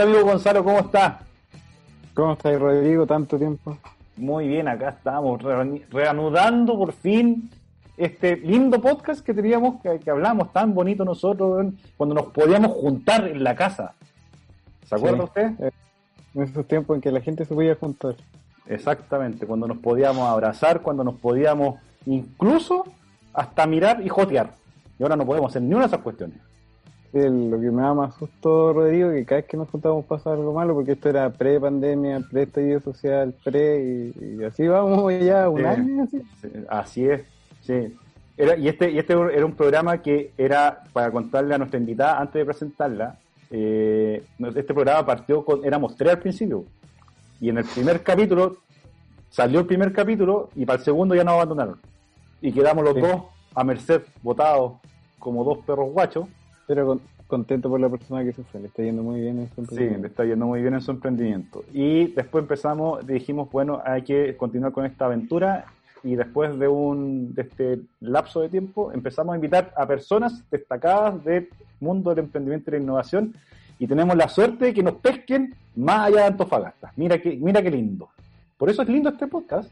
Hola amigo Gonzalo, ¿cómo está? ¿Cómo estás, Rodrigo? Tanto tiempo. Muy bien, acá estamos reanudando por fin este lindo podcast que teníamos, que, hablamos tan bonito nosotros cuando nos podíamos juntar en la casa. ¿Se acuerda usted? Eh, en esos tiempos en que la gente se podía juntar. Exactamente, cuando nos podíamos abrazar, cuando nos podíamos incluso hasta mirar y jotear. Y ahora no podemos hacer ni una de esas cuestiones. Lo que me da más susto, Rodrigo, que cada vez que nos juntamos pasa algo malo, porque esto era pre-pandemia, pre-estallido social, pre, y, así vamos ya un año. Así. así es, sí. Era, y, este, y este era un programa que era para contarle a nuestra invitada antes de presentarla. Eh, este programa partió con, éramos tres al principio. Y en el primer capítulo, salió el primer capítulo y para el segundo ya nos abandonaron. Y quedamos los dos a merced, votados como dos perros guachos. Pero contento por la persona que se fue, le está yendo muy bien en su emprendimiento. Sí, le está yendo muy bien en su emprendimiento. Y después empezamos, dijimos, bueno, hay que continuar con esta aventura y después de un de este lapso de tiempo empezamos a invitar a personas destacadas del mundo del emprendimiento y la innovación y tenemos la suerte de que nos pesquen más allá de Antofagasta. Mira que, mira qué lindo. Por eso es lindo este podcast.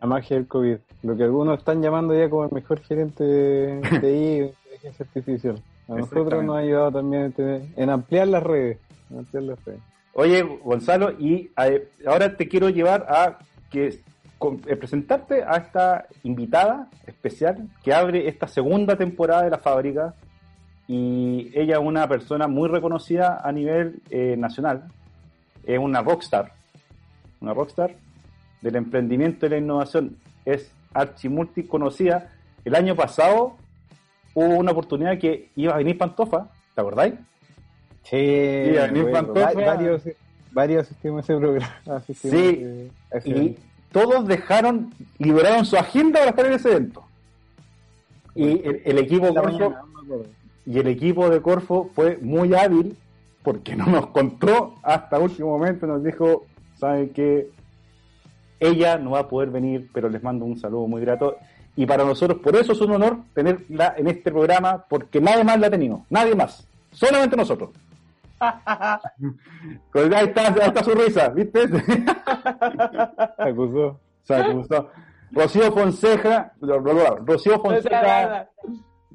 La magia del COVID. Lo que algunos están llamando ya como el mejor gerente de TI, inteligencia artificial. A nosotros nos ha ayudado también en ampliar las redes. ampliar las redes. Oye, Gonzalo, y ahora te quiero llevar a que eh, presentarte a esta invitada especial que abre esta segunda temporada de la fábrica y ella es una persona muy reconocida a nivel eh, nacional, es una rockstar, una rockstar del emprendimiento y la innovación, es archimulti conocida. El año pasado hubo una oportunidad que iba a venir Pantofa, ¿te acordáis? Sí, iba a venir Pantofa. Varios, varios asistimos ese programa. Sí, y todos dejaron, liberaron su agenda para estar en ese evento. Y el, equipo Corfo, y el equipo de Corfo fue muy hábil porque no nos contó hasta último momento, nos dijo, ¿saben qué? Ella no va a poder venir, pero les mando un saludo muy grato. Y para nosotros, por eso es un honor tenerla en este programa, porque nadie más la ha tenido, nadie más, solamente nosotros. Pues ahí está, ahí está su risa, ¿viste? Se acusó. Se acusó. Rocío Fonseca, Rocío Fonseca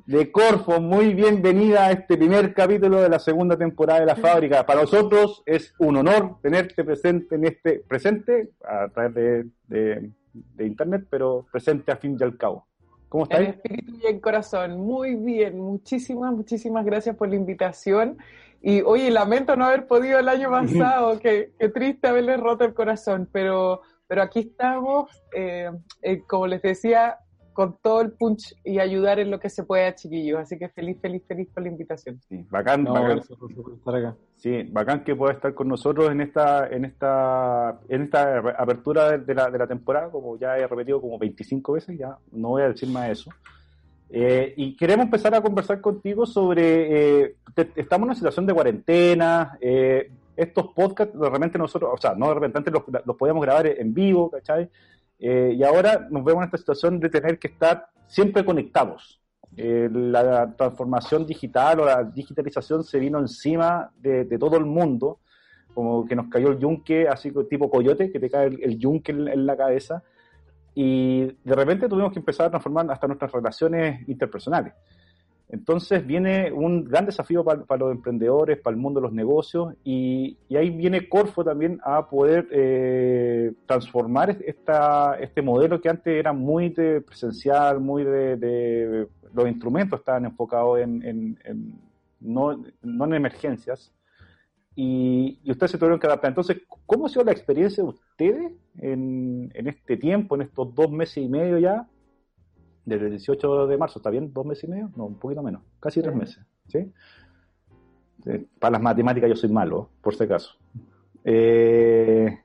de Corfo, muy bienvenida a este primer capítulo de la segunda temporada de la fábrica. Para nosotros es un honor tenerte presente en este, presente a través de, de, internet, pero presente a fin y al cabo. ¿Cómo estás? En espíritu y en corazón, muy bien, muchísimas, muchísimas gracias por la invitación. Y oye, lamento no haber podido el año pasado, qué, triste haberle roto el corazón, pero, pero aquí estamos, eh, eh, como les decía, con todo el punch y ayudar en lo que se pueda, chiquillos. Así que feliz, feliz, feliz por la invitación. Sí, bacán, bacán. Sí, bacán que pueda estar con nosotros en esta, en esta, en esta apertura de la, de la temporada, como ya he repetido como 25 veces, ya no voy a decir más de eso. Eh, y queremos empezar a conversar contigo sobre, eh, estamos en una situación de cuarentena, eh, estos podcasts de repente nosotros, o sea, no de repente antes los, los podíamos grabar en vivo, ¿cachai? Y ahora nos vemos en esta situación de tener que estar siempre conectados. la transformación digital o la digitalización se vino encima de, todo el mundo, como que nos cayó el yunque, así tipo coyote, que te cae el, yunque en la cabeza y de repente tuvimos que empezar a transformar hasta nuestras relaciones interpersonales. Entonces viene un gran desafío para, los emprendedores, para el mundo de los negocios, y, ahí viene Corfo también a poder eh, transformar esta, este modelo que antes era muy de presencial, muy de, los instrumentos estaban enfocados en, no, en emergencias, y, ustedes se tuvieron que adaptar. Entonces, ¿cómo ha sido la experiencia de ustedes en, este tiempo, en estos dos meses y medio ya? Desde el 18 de marzo, ¿está bien? ¿Dos meses y medio? No, un poquito menos, casi tres meses. ¿sí? Para las matemáticas yo soy malo, por si acaso. Eh,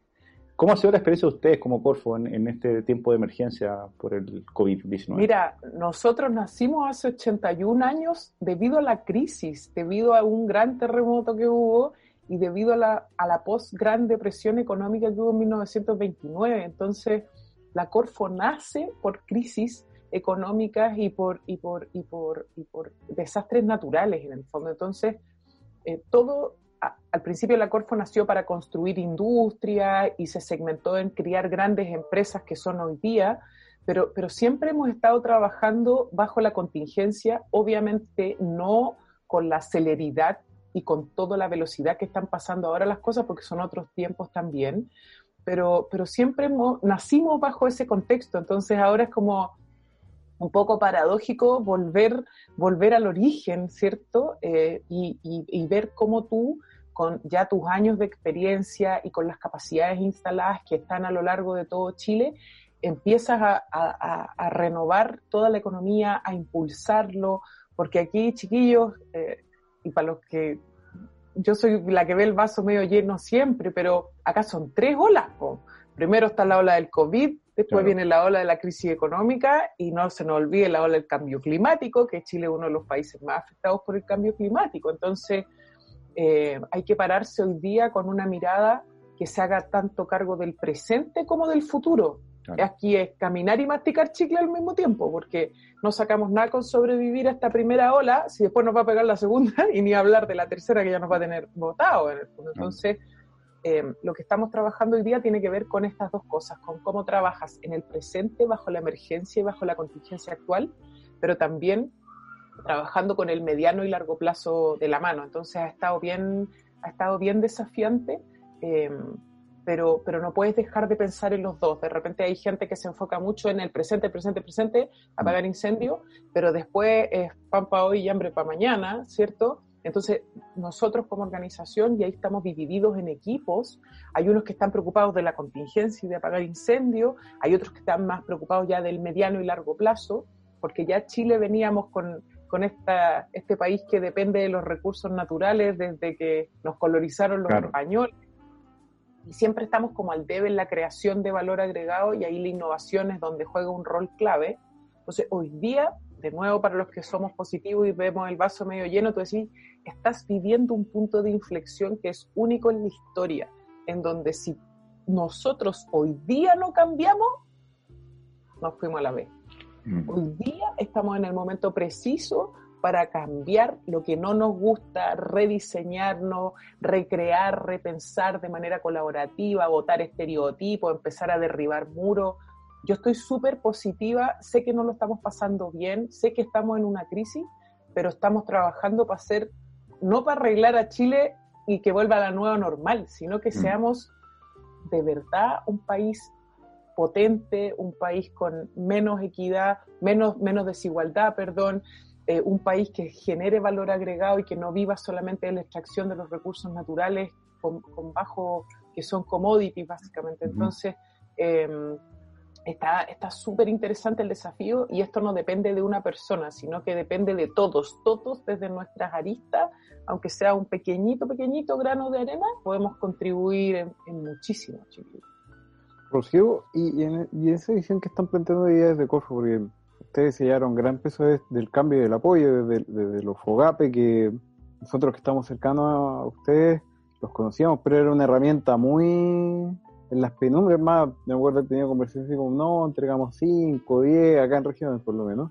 ¿Cómo ha sido la experiencia de ustedes como Corfo en, este tiempo de emergencia por el COVID-19? Mira, nosotros nacimos hace 81 años debido a la crisis, debido a un gran terremoto que hubo y debido a la, a la post-gran depresión económica que hubo en 1929. Entonces, la Corfo nace por crisis económicas y por, y por, y por, y por desastres naturales en el fondo. Entonces, eh, todo al principio la Corfo nació para construir industria y se segmentó en criar grandes empresas que son hoy día, pero, pero siempre hemos estado trabajando bajo la contingencia, obviamente no con la celeridad y con toda la velocidad que están pasando ahora las cosas, porque son otros tiempos también, pero, pero siempre nacimos bajo ese contexto, entonces ahora es como un poco paradójico volver, volver al origen, ¿cierto? Eh, y, ver cómo tú, con ya tus años de experiencia y con las capacidades instaladas que están a lo largo de todo Chile, empiezas a renovar toda la economía, a impulsarlo, porque aquí, chiquillos, eh, y para los que yo soy la que ve el vaso medio lleno siempre, pero acá son tres olas. Primero está la ola del COVID, después viene la ola de la crisis económica y no se nos olvide la ola del cambio climático, que Chile es uno de los países más afectados por el cambio climático. Entonces, eh, hay que pararse hoy día con una mirada que se haga tanto cargo del presente como del futuro. Aquí es caminar y masticar chicle al mismo tiempo, porque no sacamos nada con sobrevivir a esta primera ola si después nos va a pegar la segunda y ni hablar de la tercera que ya nos va a tener votado en el fondo. Entonces, eh, lo que estamos trabajando hoy día tiene que ver con estas dos cosas, con cómo trabajas en el presente bajo la emergencia y bajo la contingencia actual, pero también trabajando con el mediano y largo plazo de la mano. Entonces ha estado bien, ha estado bien desafiante. Eh, pero, pero no puedes dejar de pensar en los dos. De repente hay gente que se enfoca mucho en el presente, presente, presente, apagar incendio, pero después es pan para hoy y hambre para mañana, ¿cierto? Entonces, nosotros como organización, y ahí estamos divididos en equipos, hay unos que están preocupados de la contingencia y de apagar incendio, hay otros que están más preocupados ya del mediano y largo plazo, porque ya Chile veníamos con, con esta, este país que depende de los recursos naturales desde que nos colonizaron los españoles y siempre estamos como al debe en la creación de valor agregado y ahí la innovación es donde juega un rol clave. Entonces, hoy día, de nuevo, para los que somos positivos y vemos el vaso medio lleno, tú decís, estás viviendo un punto de inflexión que es único en la historia, en donde si nosotros hoy día no cambiamos, nos fuimos a la vez. Mm. Hoy día estamos en el momento preciso para cambiar lo que no nos gusta, rediseñarnos, recrear, repensar de manera colaborativa, votar estereotipos, empezar a derribar muros. Yo estoy súper positiva, sé que no lo estamos pasando bien, sé que estamos en una crisis, pero estamos trabajando para hacer, no para arreglar a Chile y que vuelva a la nueva normal, sino que mm. seamos de verdad un país potente, un país con menos equidad, menos, menos desigualdad, perdón, eh, un país que genere valor agregado y que no viva solamente de la extracción de los recursos naturales con, bajo, que son commodities básicamente. Entonces, em, está súper interesante el desafío y esto no depende de una persona, sino que depende de todos, todos desde nuestras aristas, aunque sea un pequeñito, pequeñito grano de arena, podemos contribuir en, muchísimo, chicos. Rocío, y, en, y esa visión que están planteando hoy desde Corfo, porque ustedes se llevaron gran peso del cambio y del apoyo, desde, los FOGAPE, que nosotros que estamos cercanos a ustedes los conocíamos, pero era una herramienta muy en las penumbres más, me acuerdo que tenía conversaciones como, no, entregamos 5, 10, acá en regiones por lo menos,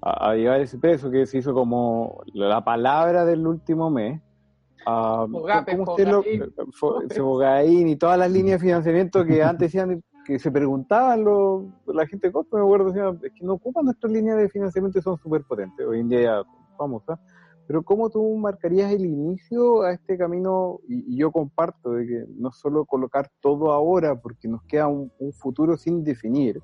a, llevar ese peso que se hizo como la palabra del último mes. Uh, Fogape, y todas las líneas de financiamiento que antes decían que se preguntaban la gente de me acuerdo, es que no ocupan nuestras líneas de financiamiento y son súper potentes, hoy en día ya famosas, pero ¿cómo tú marcarías el inicio a este camino? Y, yo comparto de que no solo colocar todo ahora, porque nos queda un, futuro sin definir.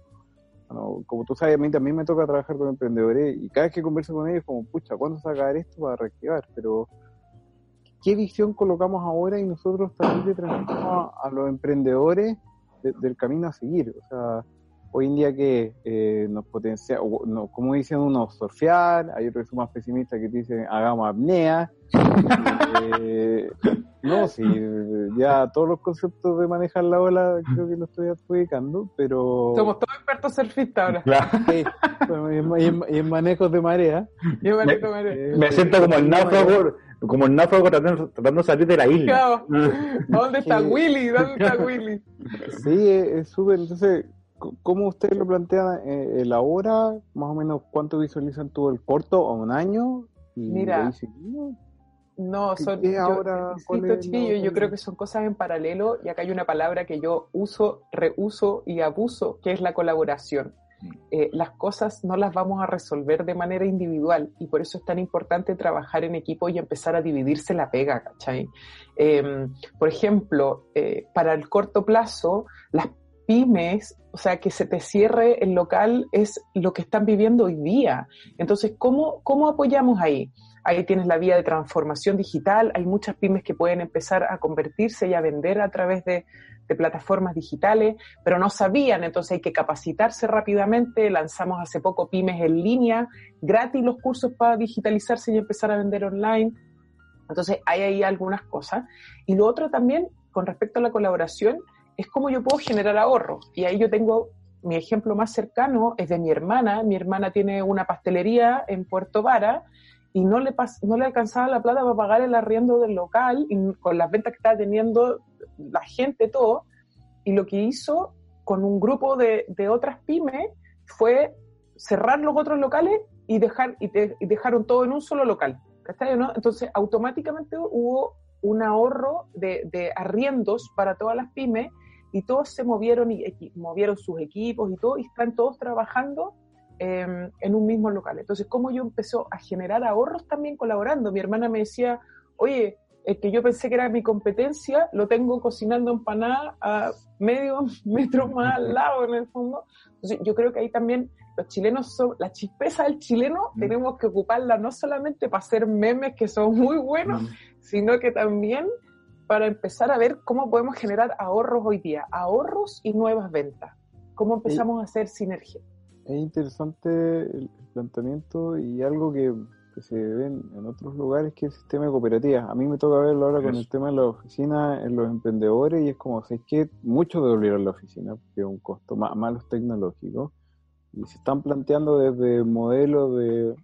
como tú sabes, a mí también me toca trabajar con emprendedores y cada vez que converso con ellos, como, pucha, ¿cuándo va esto para reactivar? Pero, ¿qué visión colocamos ahora y nosotros también le transmitimos a los emprendedores del camino a seguir. O sea, hoy en día que eh, nos potencia, no, como dicen unos, surfear, hay otros que son más pesimistas que dicen hagamos apnea. Eh, no, sí, ya todos los conceptos de manejar la ola creo que lo estoy adjudicando, pero... Somos todos expertos surfistas ahora. y, en, manejos de marea. me, me siento como el náufrago como el náufrago tratando, tratando de salir de la isla. ¿Dónde está Willy? ¿Dónde está Willy? Sí, es súper. Entonces, ¿cómo ustedes lo plantean eh, la hora? Más o menos, ¿cuánto visualizan tú el corto o un año? Mira, No, son, yo, ahora, yo creo que son cosas en paralelo y acá hay una palabra que yo uso, reuso y abuso, que es la colaboración. Mm. Eh, las cosas no las vamos a resolver de manera individual y por eso es tan importante trabajar en equipo y empezar a dividirse la pega, ¿cachai? Em, por ejemplo, eh, para el corto plazo, las pymes, o sea, que se te cierre el local es lo que están viviendo hoy día. Entonces, ¿cómo, cómo apoyamos ahí? Ahí tienes la vía de transformación digital, hay muchas pymes que pueden empezar a convertirse y a vender a través de, de plataformas digitales, pero no sabían, entonces hay que capacitarse rápidamente. Lanzamos hace poco pymes en línea, gratis los cursos para digitalizarse y empezar a vender online. Entonces hay ahí algunas cosas. Y lo otro también, con respecto a la colaboración, es cómo yo puedo generar ahorro. Y ahí yo tengo mi ejemplo más cercano, es de mi hermana. Mi hermana tiene una pastelería en Puerto Vara y no le, no le alcanzaba la plata para pagar el arriendo del local con las ventas que estaba teniendo la gente, todo. Y lo que hizo con un grupo de, otras pymes fue cerrar los otros locales y, dejar, y, dejaron todo en un solo local. Entonces, automáticamente hubo un ahorro de, de arriendos para todas las pymes y todos se movieron y movieron sus equipos y todo, y están todos trabajando em, en un mismo local. Entonces, como yo empezó a generar ahorros también colaborando? Mi hermana me decía, oye, el que yo pensé que era mi competencia, lo tengo cocinando empanada a medio metro más al lado, en el fondo. Entonces, yo creo que ahí también los chilenos son, la chispeza del chileno mm. tenemos que ocuparla no solamente para hacer memes que son muy buenos, mm. sino que también para empezar a ver cómo podemos generar ahorros hoy día, ahorros y nuevas ventas. ¿Cómo empezamos a hacer sinergia? Es interesante el planteamiento y algo que, se ve en otros lugares que es el sistema de cooperativas. A mí me toca verlo ahora con el tema de la oficina, en los emprendedores, y es como, es que muchos devolvieron la oficina, porque es un costo más, malos tecnológicos, y se están planteando desde modelos de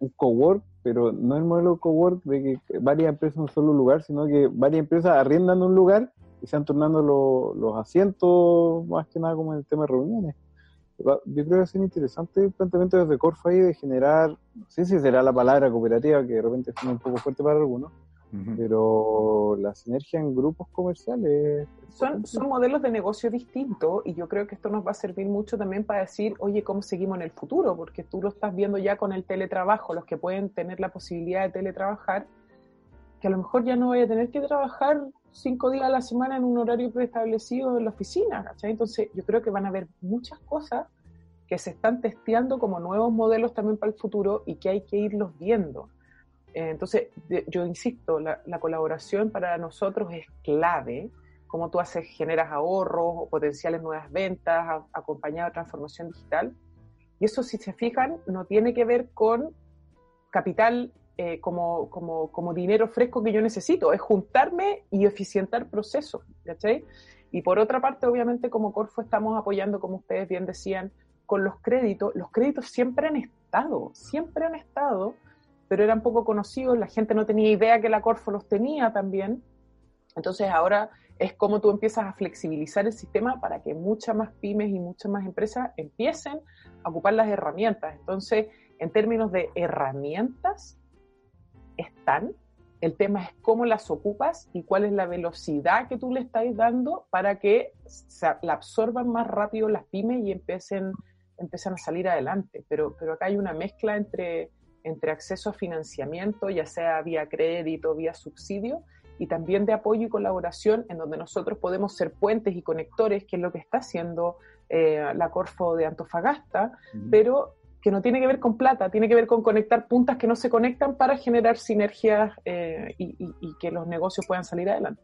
un cowork pero no el modelo cowork de que varias empresas en un solo lugar, sino que varias empresas arriendan un lugar y se van turnando los asientos, más que nada como en el tema de reuniones. Yo creo que es interesante el planteamiento desde Corfa ahí de generar, no sé si será la palabra cooperativa, que de repente es un poco fuerte para algunos, pero la sinergia en grupos comerciales. Son, son modelos de negocio distintos y yo creo que esto nos va a servir mucho también para decir, oye, ¿cómo seguimos en el futuro? Porque tú lo estás viendo ya con el teletrabajo, los que pueden tener la posibilidad de teletrabajar, que a lo mejor ya no voy a tener que trabajar cinco días a la semana en un horario preestablecido en la oficina, ¿cachai? Entonces yo creo que van a haber muchas cosas que se están testeando como nuevos modelos también para el futuro y que hay que irlos viendo. Eh, entonces, yo insisto, la, colaboración para nosotros es clave, como tú haces, generas ahorros o potenciales nuevas ventas, acompañado de transformación digital. Y eso, si se fijan, no tiene que ver con capital eh, como, como, como, dinero fresco que yo necesito, es juntarme y eficientar procesos, ¿cachai? Y por otra parte, obviamente, como Corfo estamos apoyando, como ustedes bien decían, con los créditos. Los créditos siempre han estado, siempre han estado, pero eran poco conocidos, la gente no tenía idea que la Corfo los tenía también. Entonces ahora es como tú empiezas a flexibilizar el sistema para que muchas más pymes y muchas más empresas empiecen a ocupar las herramientas. Entonces, en términos de herramientas, están. El tema es cómo las ocupas y cuál es la velocidad que tú le estás dando para que la absorban más rápido las pymes y empiecen, empiecen a salir adelante. Pero, pero acá hay una mezcla entre entre acceso a financiamiento, ya sea vía crédito, vía subsidio, y también de apoyo y colaboración en donde nosotros podemos ser puentes y conectores, que es lo que está haciendo eh, la Corfo de Antofagasta, pero que no tiene que ver con plata, tiene que ver con conectar puntas que no se conectan para generar sinergias eh, y, que los negocios puedan salir adelante.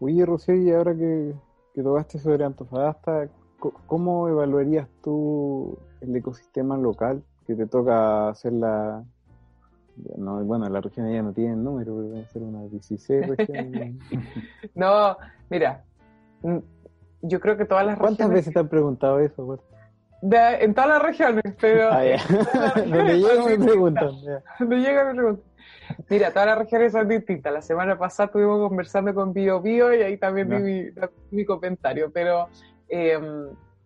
Oye, Rocío, y ahora que, que tocaste sobre Antofagasta, ¿cómo evaluarías tú el ecosistema local que te toca hacer la... No, bueno, la región ya no tiene número, pero debe ser una 16 regiones. no, mira, yo creo que todas las regiones... ¿Cuántas veces te han preguntado eso? en todas las regiones, pero... Ah, Donde llega mi pregunta. Donde llega mi pregunta. Mira, todas las regiones son distintas. La semana pasada estuvimos conversando con Bio Bio y ahí también vi mi, mi, comentario, pero eh,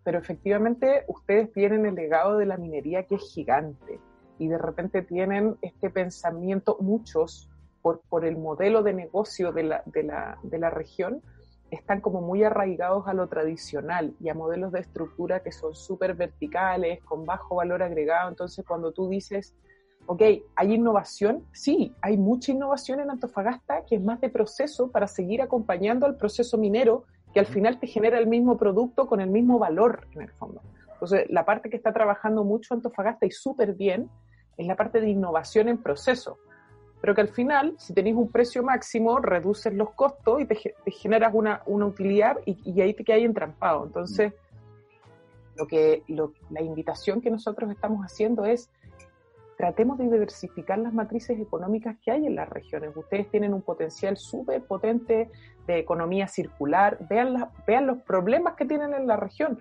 pero efectivamente ustedes tienen el legado de la minería que es gigante. y de repente tienen este pensamiento, muchos, por, por el modelo de negocio de la, de, la, de la región, están como muy arraigados a lo tradicional y a modelos de estructura que son súper verticales, con bajo valor agregado. Entonces, cuando tú dices, ok, ¿hay innovación? Sí, hay mucha innovación en Antofagasta que es más de proceso para seguir acompañando al proceso minero que al final te genera el mismo producto con el mismo valor en el fondo. Entonces, la parte que está trabajando mucho Antofagasta y súper bien es la parte de innovación en proceso. Pero que al final, si tenéis un precio máximo, reduces los costos y te, generas una, una utilidad y, y, ahí te quedas entrampado. Entonces, lo que, lo, la invitación que nosotros estamos haciendo es tratemos de diversificar las matrices económicas que hay en las regiones. Ustedes tienen un potencial súper potente de economía circular, vean, la, vean los problemas que tienen en la región,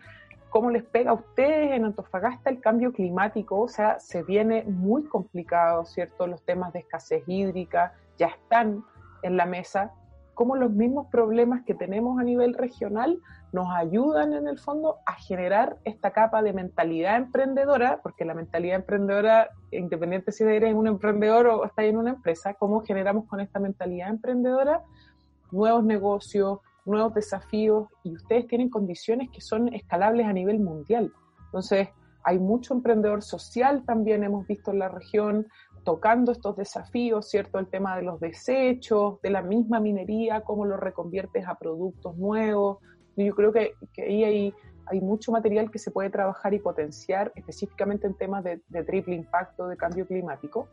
cómo les pega a ustedes en Antofagasta el cambio climático, o sea, se viene muy complicado, ¿cierto? Los temas de escasez hídrica ya están en la mesa, cómo los mismos problemas que tenemos a nivel regional nos ayudan en el fondo a generar esta capa de mentalidad emprendedora, porque la mentalidad emprendedora, independiente si eres un emprendedor o estás en una empresa, cómo generamos con esta mentalidad emprendedora nuevos negocios, nuevos desafíos, y ustedes tienen condiciones que son escalables a nivel mundial. Entonces, hay mucho emprendedor social también hemos visto en la región, tocando estos desafíos, ¿cierto? El tema de los desechos, de la misma minería, cómo lo reconviertes a productos nuevos. Yo creo que, que ahí hay, hay, mucho material que se puede trabajar y potenciar, específicamente en temas de, de triple impacto de cambio climático,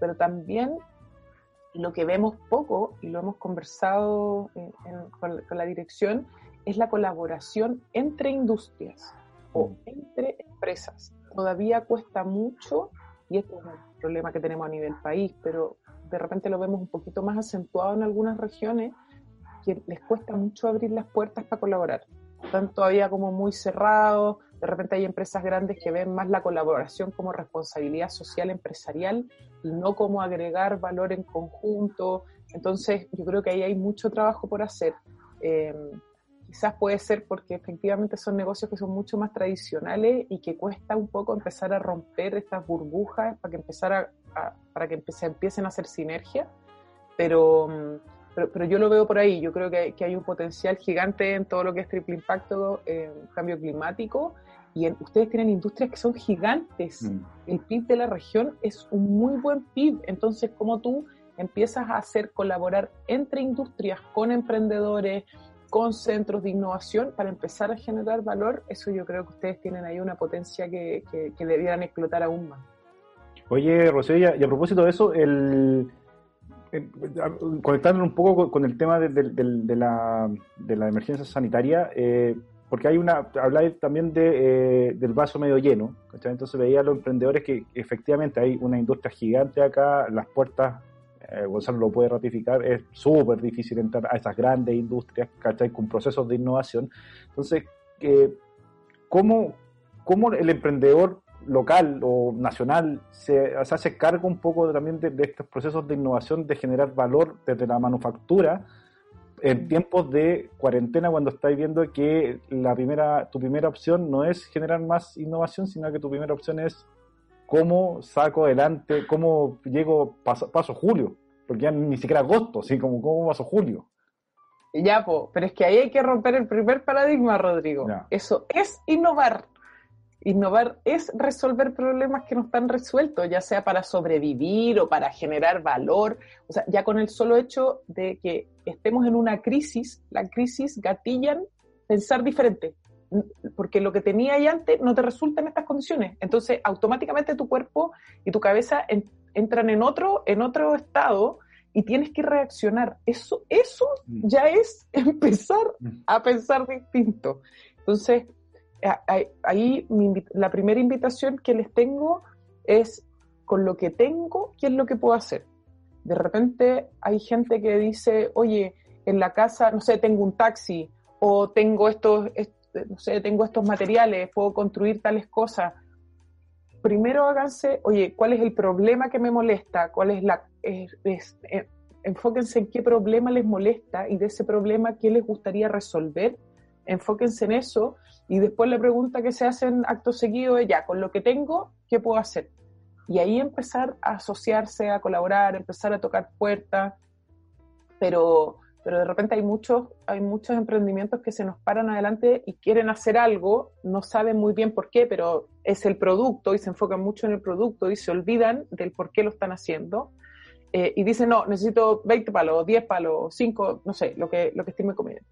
pero también lo que vemos poco, y lo hemos conversado en, en, con, con la dirección, es la colaboración entre industrias o mm. entre empresas. Todavía cuesta mucho y esto es un problema que tenemos a nivel país, pero de repente lo vemos un poquito más acentuado en algunas regiones que les cuesta mucho abrir las puertas para colaborar. Están todavía como muy cerrados, de repente hay empresas grandes que ven más la colaboración como responsabilidad social empresarial y no como agregar valor en conjunto. Entonces yo creo que ahí hay mucho trabajo por hacer. Eh, quizás puede ser porque efectivamente son negocios que son mucho más tradicionales y que cuesta un poco empezar a romper estas burbujas para que empezar a, a para que se empiecen a hacer sinergia, pero, pero, pero, yo lo veo por ahí, yo creo que, que, hay un potencial gigante en todo lo que es triple impacto, eh, cambio climático, y en, ustedes tienen industrias que son gigantes, mm. el PIB de la región es un muy buen PIB, entonces como tú empiezas a hacer colaborar entre industrias con emprendedores, con centros de innovación para empezar a generar valor, eso yo creo que ustedes tienen ahí una potencia que, que, que debieran explotar aún más. Oye, Rocío, y a, y a propósito de eso, el, el, conectando un poco con, el tema de, la, de la emergencia sanitaria, eh, porque hay una, habláis también de, eh, del vaso medio lleno, entonces veía a los emprendedores que efectivamente hay una industria gigante acá, las puertas eh, Gonzalo lo puede ratificar, es súper difícil entrar a esas grandes industrias. Con procesos de innovación. Entonces, eh, ¿cómo, ¿cómo, el emprendedor local o nacional se, se hace cargo un poco también de, de, estos procesos de innovación, de generar valor desde la manufactura? en tiempos de cuarentena cuando estáis viendo que la primera, tu primera opción no es generar más innovación, sino que tu primera opción es cómo saco adelante, cómo llego, paso, paso julio, porque ya ni siquiera agosto, así como cómo paso julio. Ya, po, pero es que ahí hay que romper el primer paradigma, Rodrigo. Ya. Eso es innovar. Innovar es resolver problemas que no están resueltos, ya sea para sobrevivir o para generar valor. O sea, ya con el solo hecho de que estemos en una crisis, la crisis gatillan pensar diferente porque lo que tenía ahí antes no te resulta en estas condiciones. Entonces, automáticamente tu cuerpo y tu cabeza en, entran en otro, en otro estado y tienes que reaccionar. Eso, eso mm. ya es empezar mm. a pensar distinto. Entonces, ahí mi, la primera invitación que les tengo es con lo que tengo, ¿qué es lo que puedo hacer? De repente hay gente que dice, oye, en la casa, no sé, tengo un taxi o tengo estos, no sé, tengo estos materiales, puedo construir tales cosas. Primero háganse, oye, ¿cuál es el problema que me molesta? ¿Cuál es la... Es, eh, enfóquense en qué problema les molesta y de ese problema qué les gustaría resolver. Enfóquense en eso y después la pregunta que se hacen acto seguido es ya, con lo que tengo, ¿qué puedo hacer? y ahí empezar a asociarse, a colaborar, empezar a tocar puertas, pero, pero de repente hay muchos, hay muchos emprendimientos que se nos paran adelante y quieren hacer algo, no saben muy bien por qué, pero es el producto y se enfocan mucho en el producto y se olvidan del por qué lo están haciendo. Eh, y dicen, no, necesito 20 palos, 10 palos, 5, no sé, lo que, lo que estime comiendo.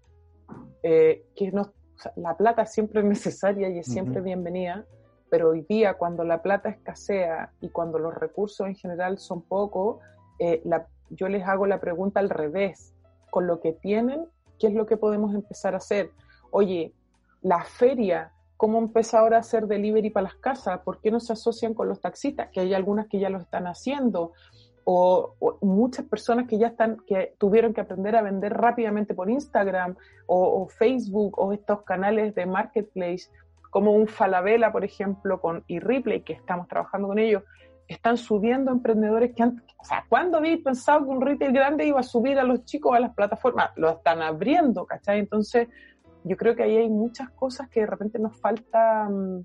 Eh, que no, la plata siempre es necesaria y es siempre bienvenida, pero hoy día cuando la plata escasea y cuando los recursos en general son pocos, eh, yo les hago la pregunta al revés. Con lo que tienen, ¿qué es lo que podemos empezar a hacer? Oye, la feria, ¿cómo empieza ahora a hacer delivery para las casas? ¿Por qué no se asocian con los taxistas? Que hay algunas que ya lo están haciendo. O, muchas personas que ya están, que tuvieron que aprender a vender rápidamente por Instagram o, Facebook o estos canales de marketplace, como un Falabella, por ejemplo, con eReplay, que estamos trabajando con ellos, están subiendo emprendedores que han, o sea, ¿cuándo habéis pensado que un retail grande iba a subir a los chicos a las plataformas? Lo están abriendo, ¿cachai? Entonces, yo creo que ahí hay muchas cosas que de repente nos falta, mm,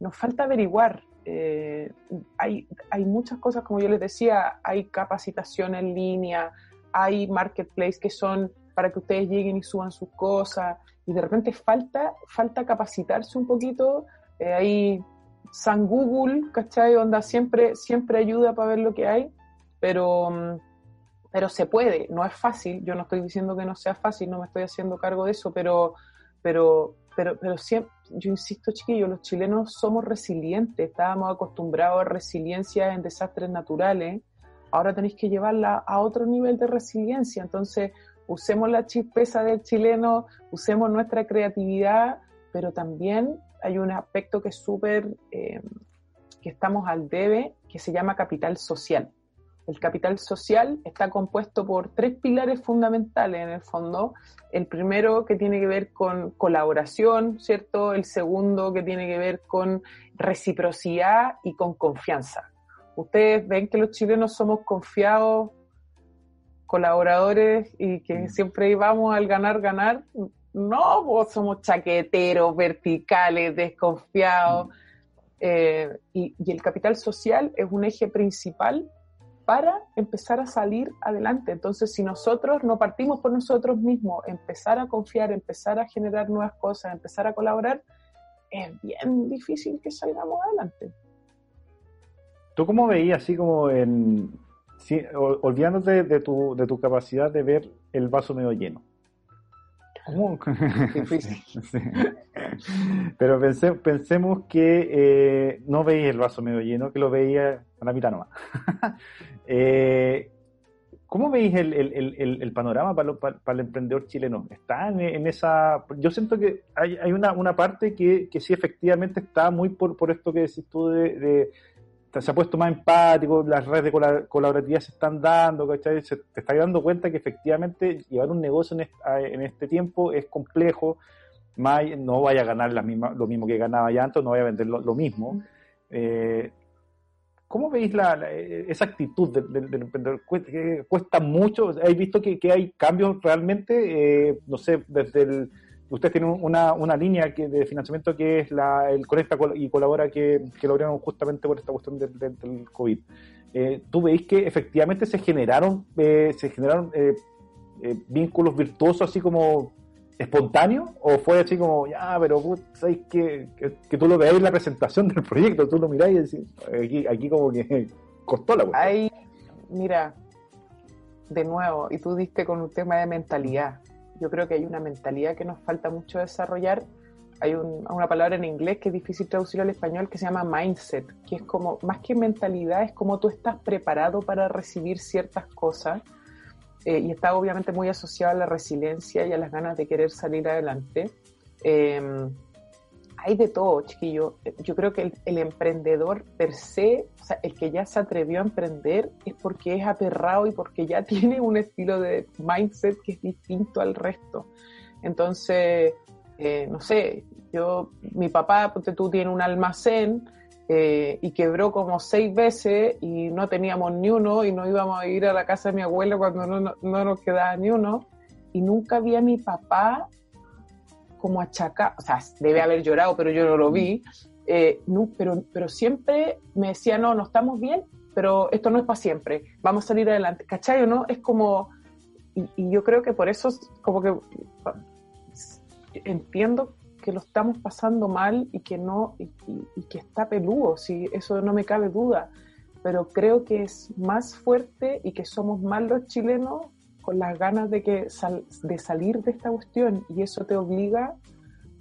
nos falta averiguar. Eh, hay, hay muchas cosas, como yo les decía, hay capacitación en línea, hay marketplace que son para que ustedes lleguen y suban sus cosas, y de repente falta, falta capacitarse un poquito. Eh, hay San Google, ¿cachai? Onda siempre, siempre ayuda para ver lo que hay, pero, mm, pero se puede, no es fácil, yo no estoy diciendo que no sea fácil, no me estoy haciendo cargo de eso, pero, pero, pero, pero siempre, yo insisto, chiquillos, los chilenos somos resilientes, estábamos acostumbrados a resiliencia en desastres naturales, ahora tenéis que llevarla a otro nivel de resiliencia, entonces usemos la chispeza del chileno, usemos nuestra creatividad, pero también hay un aspecto que es súper, eh, que estamos al debe, que se llama capital social. El capital social está compuesto por tres pilares fundamentales en el fondo. El primero que tiene que ver con colaboración, ¿cierto? El segundo que tiene que ver con reciprocidad y con confianza. Ustedes ven que los chilenos somos confiados, colaboradores y que mm. siempre íbamos al ganar, ganar. No, vos somos chaqueteros, verticales, desconfiados. Mm. Eh, y, el capital social es un eje principal para empezar a salir adelante. Entonces, si nosotros no partimos por nosotros mismos, empezar a confiar, empezar a generar nuevas cosas, empezar a colaborar, es bien difícil que salgamos adelante. ¿Tú cómo veías así como en, olvidándote de tu, de tu capacidad de ver el vaso medio lleno? Pero pensemos que eh, no veis el vaso medio lleno, que lo veía a la mitad nomás. eh, ¿Cómo veis el, el, el, panorama para, para, el emprendedor chileno? ¿Está en, esa...? Yo siento que hay, hay una, una, parte que, que, sí efectivamente está muy por, por esto que decís tú de, se ha puesto más empático, las redes de colaboratividad se están dando, ¿cachai? Se, te estás dando cuenta que efectivamente llevar un negocio en este, tiempo es complejo, no vaya a ganar la misma, lo mismo que ganaba ya antes, no vaya a vender lo, mismo. Eh, ¿Cómo veis la, esa actitud del, emprendedor? ¿Cuesta mucho? ¿Habéis visto que, hay cambios realmente? Eh, no sé, desde el Usted tiene una, una línea que, de financiamiento que es la, el Conecta y Colabora que, que lograron justamente por esta cuestión del COVID. Eh, ¿Tú veis que efectivamente se generaron, eh, se generaron eh, vínculos virtuosos así como espontáneos? ¿O fue así como, ya, pero sabéis que, que, tú lo veáis en la presentación del proyecto, tú lo miráis y decís, aquí, aquí como que costó la cuestión? mira, de nuevo, y tú diste con un tema de mentalidad yo creo que hay una mentalidad que nos falta mucho desarrollar. Hay una palabra en inglés que es difícil traducir al español que se llama mindset, que es como, más que mentalidad, es como tú estás preparado para recibir ciertas cosas. Eh, y está obviamente muy asociado a la resiliencia y a las ganas de querer salir adelante. Eh, hay de todo, chiquillo. Yo creo que el, emprendedor per se, o sea, el que ya se atrevió a emprender es porque es aperrado y porque ya tiene un estilo de mindset que es distinto al resto. Entonces, eh, no sé, yo, mi papá, porque tú tienes un almacén eh, y quebró como seis veces y no teníamos ni uno y no íbamos a ir a la casa de mi abuela cuando no, no, no nos quedaba ni uno. Y nunca vi a mi papá como achaca, o sea, debe haber llorado, pero yo no lo vi, eh, no, pero, pero siempre me decía, no, no estamos bien, pero esto no es para siempre, vamos a salir adelante, ¿cachai o no? Es como, y, yo creo que por eso como que entiendo que lo estamos pasando mal y que no, y, que está peludo, si eso no me cabe duda, pero creo que es más fuerte y que somos más los chilenos con las ganas de, que de salir de esta cuestión y eso te obliga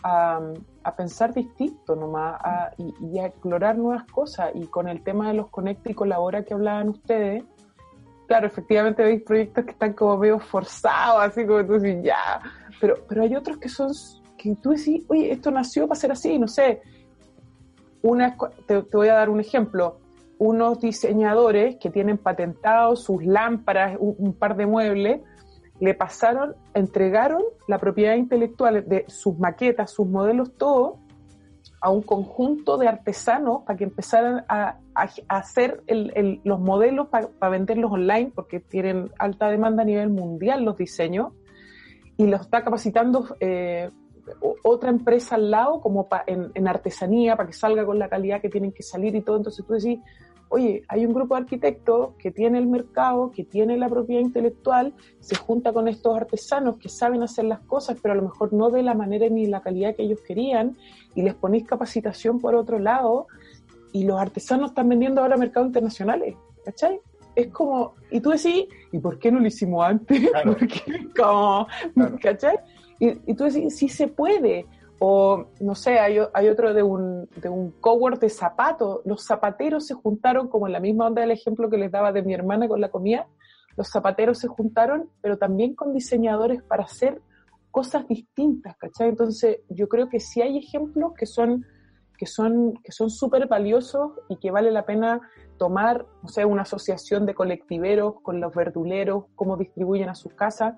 a, pensar distinto nomás y, a explorar nuevas cosas. Y con el tema de los conecta y colabora que hablaban ustedes, claro, efectivamente hay proyectos que están como medio forzados, así como tú dices, ya, pero, pero hay otros que son, que tú decís, oye, esto nació para ser así, no sé. Una, te, voy a dar un ejemplo. Unos diseñadores que tienen patentados sus lámparas, un par de muebles, le pasaron, entregaron la propiedad intelectual de sus maquetas, sus modelos, todo, a un conjunto de artesanos para que empezaran a, hacer los modelos para venderlos online, porque tienen alta demanda a nivel mundial los diseños, y los está capacitando eh, otra empresa al lado como en, en, artesanía para que salga con la calidad que tienen que salir y todo. Entonces tú decís, oye, hay un grupo de arquitectos que tiene el mercado, que tiene la propiedad intelectual, se junta con estos artesanos que saben hacer las cosas, pero a lo mejor no de la manera ni la calidad que ellos querían, y les ponéis capacitación por otro lado, y los artesanos están vendiendo ahora a mercados internacionales, ¿cachai? Es como, y tú decís, ¿y por qué no lo hicimos antes? ¿Cachai? Y, tú decís, sí se puede, o, no sé, hay, otro de un, de un cowork de zapatos. Los zapateros se juntaron, como en la misma onda del ejemplo que les daba de mi hermana con la comida. Los zapateros se juntaron, pero también con diseñadores para hacer cosas distintas, ¿cachai? Entonces, yo creo que sí hay ejemplos que son que son que son súper valiosos y que vale la pena tomar, no sé, una asociación de colectiveros con los verduleros, cómo distribuyen a sus casas,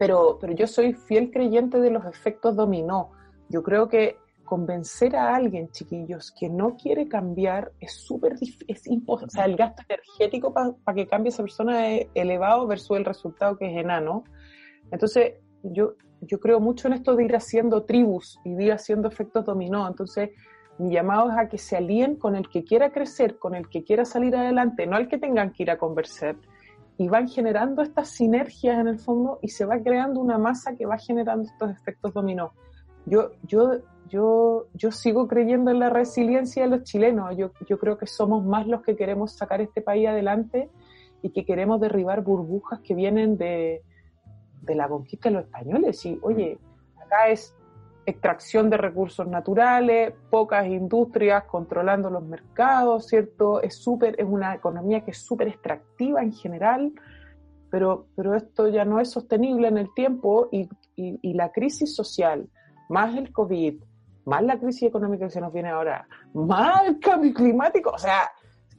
pero, pero yo soy fiel creyente de los efectos dominó. Yo creo que convencer a alguien, chiquillos, que no quiere cambiar es súper difícil. O sea, el gasto energético para que cambie esa persona es elevado versus el resultado que es enano. Entonces, yo, yo creo mucho en esto de ir haciendo tribus y de ir haciendo efectos dominó. Entonces, mi llamado es a que se alíen con el que quiera crecer, con el que quiera salir adelante, no al que tengan que ir a convencer y van generando estas sinergias en el fondo y se va creando una masa que va generando estos efectos dominó. Yo, yo, yo, yo sigo creyendo en la resiliencia de los chilenos. Yo, yo creo que somos más los que queremos sacar este país adelante y que queremos derribar burbujas que vienen de, de la conquista de los españoles. Y oye, acá es extracción de recursos naturales, pocas industrias controlando los mercados, ¿cierto? Es súper, es una economía que es súper extractiva en general, pero, pero esto ya no es sostenible en el tiempo y, y, la crisis social, más el COVID, más la crisis económica que se nos viene ahora, más el cambio climático, o sea,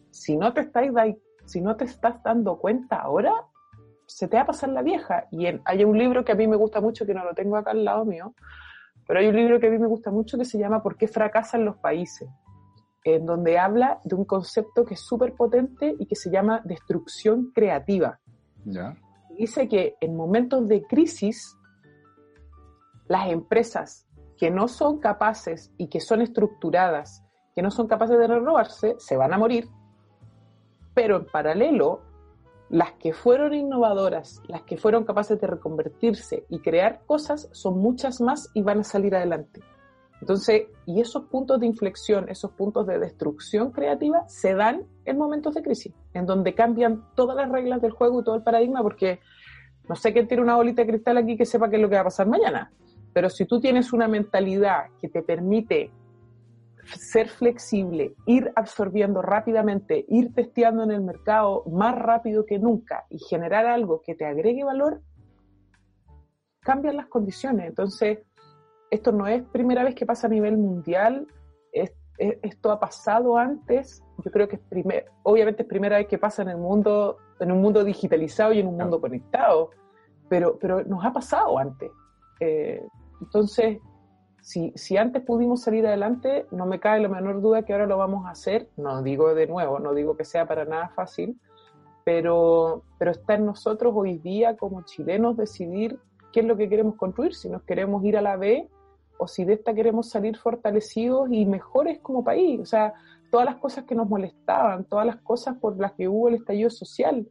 si no te estáis si no te estás dando cuenta ahora, se te va a pasar la vieja. Y hay un libro que a mí me gusta mucho, que no lo tengo acá al lado mío, pero hay un libro que a mí me gusta mucho que se llama ¿Por qué fracasan los países? en donde habla de un concepto que es súper potente y que se llama destrucción creativa. Dice que en momentos de crisis, las empresas que no son capaces y que son estructuradas, que no son capaces de renovarse, se van a morir, pero en paralelo las que fueron innovadoras, las que fueron capaces de reconvertirse y crear cosas, son muchas más y van a salir adelante. Entonces, y esos puntos de inflexión, esos puntos de destrucción creativa, se dan en momentos de crisis, en donde cambian todas las reglas del juego y todo el paradigma, porque no sé quién tiene una bolita de cristal aquí que sepa qué es lo que va a pasar mañana, pero si tú tienes una mentalidad que te permite ser flexible, ir absorbiendo rápidamente, ir testeando en el mercado más rápido que nunca y generar algo que te agregue valor, cambian las condiciones. Entonces, esto no es primera vez que pasa a nivel mundial, esto ha pasado antes, yo creo que es primer, obviamente es primera vez que pasa en el mundo, en un mundo digitalizado y en un mundo conectado, pero, pero nos ha pasado antes. Eh, entonces, si, si antes pudimos salir adelante, no me cae la menor duda que ahora lo vamos a hacer. No digo de nuevo, no digo que sea para nada fácil, pero, pero está en nosotros hoy día como chilenos decidir qué es lo que queremos construir, si nos queremos ir a la B o si de esta queremos salir fortalecidos y mejores como país. O sea, todas las cosas que nos molestaban, todas las cosas por las que hubo el estallido social,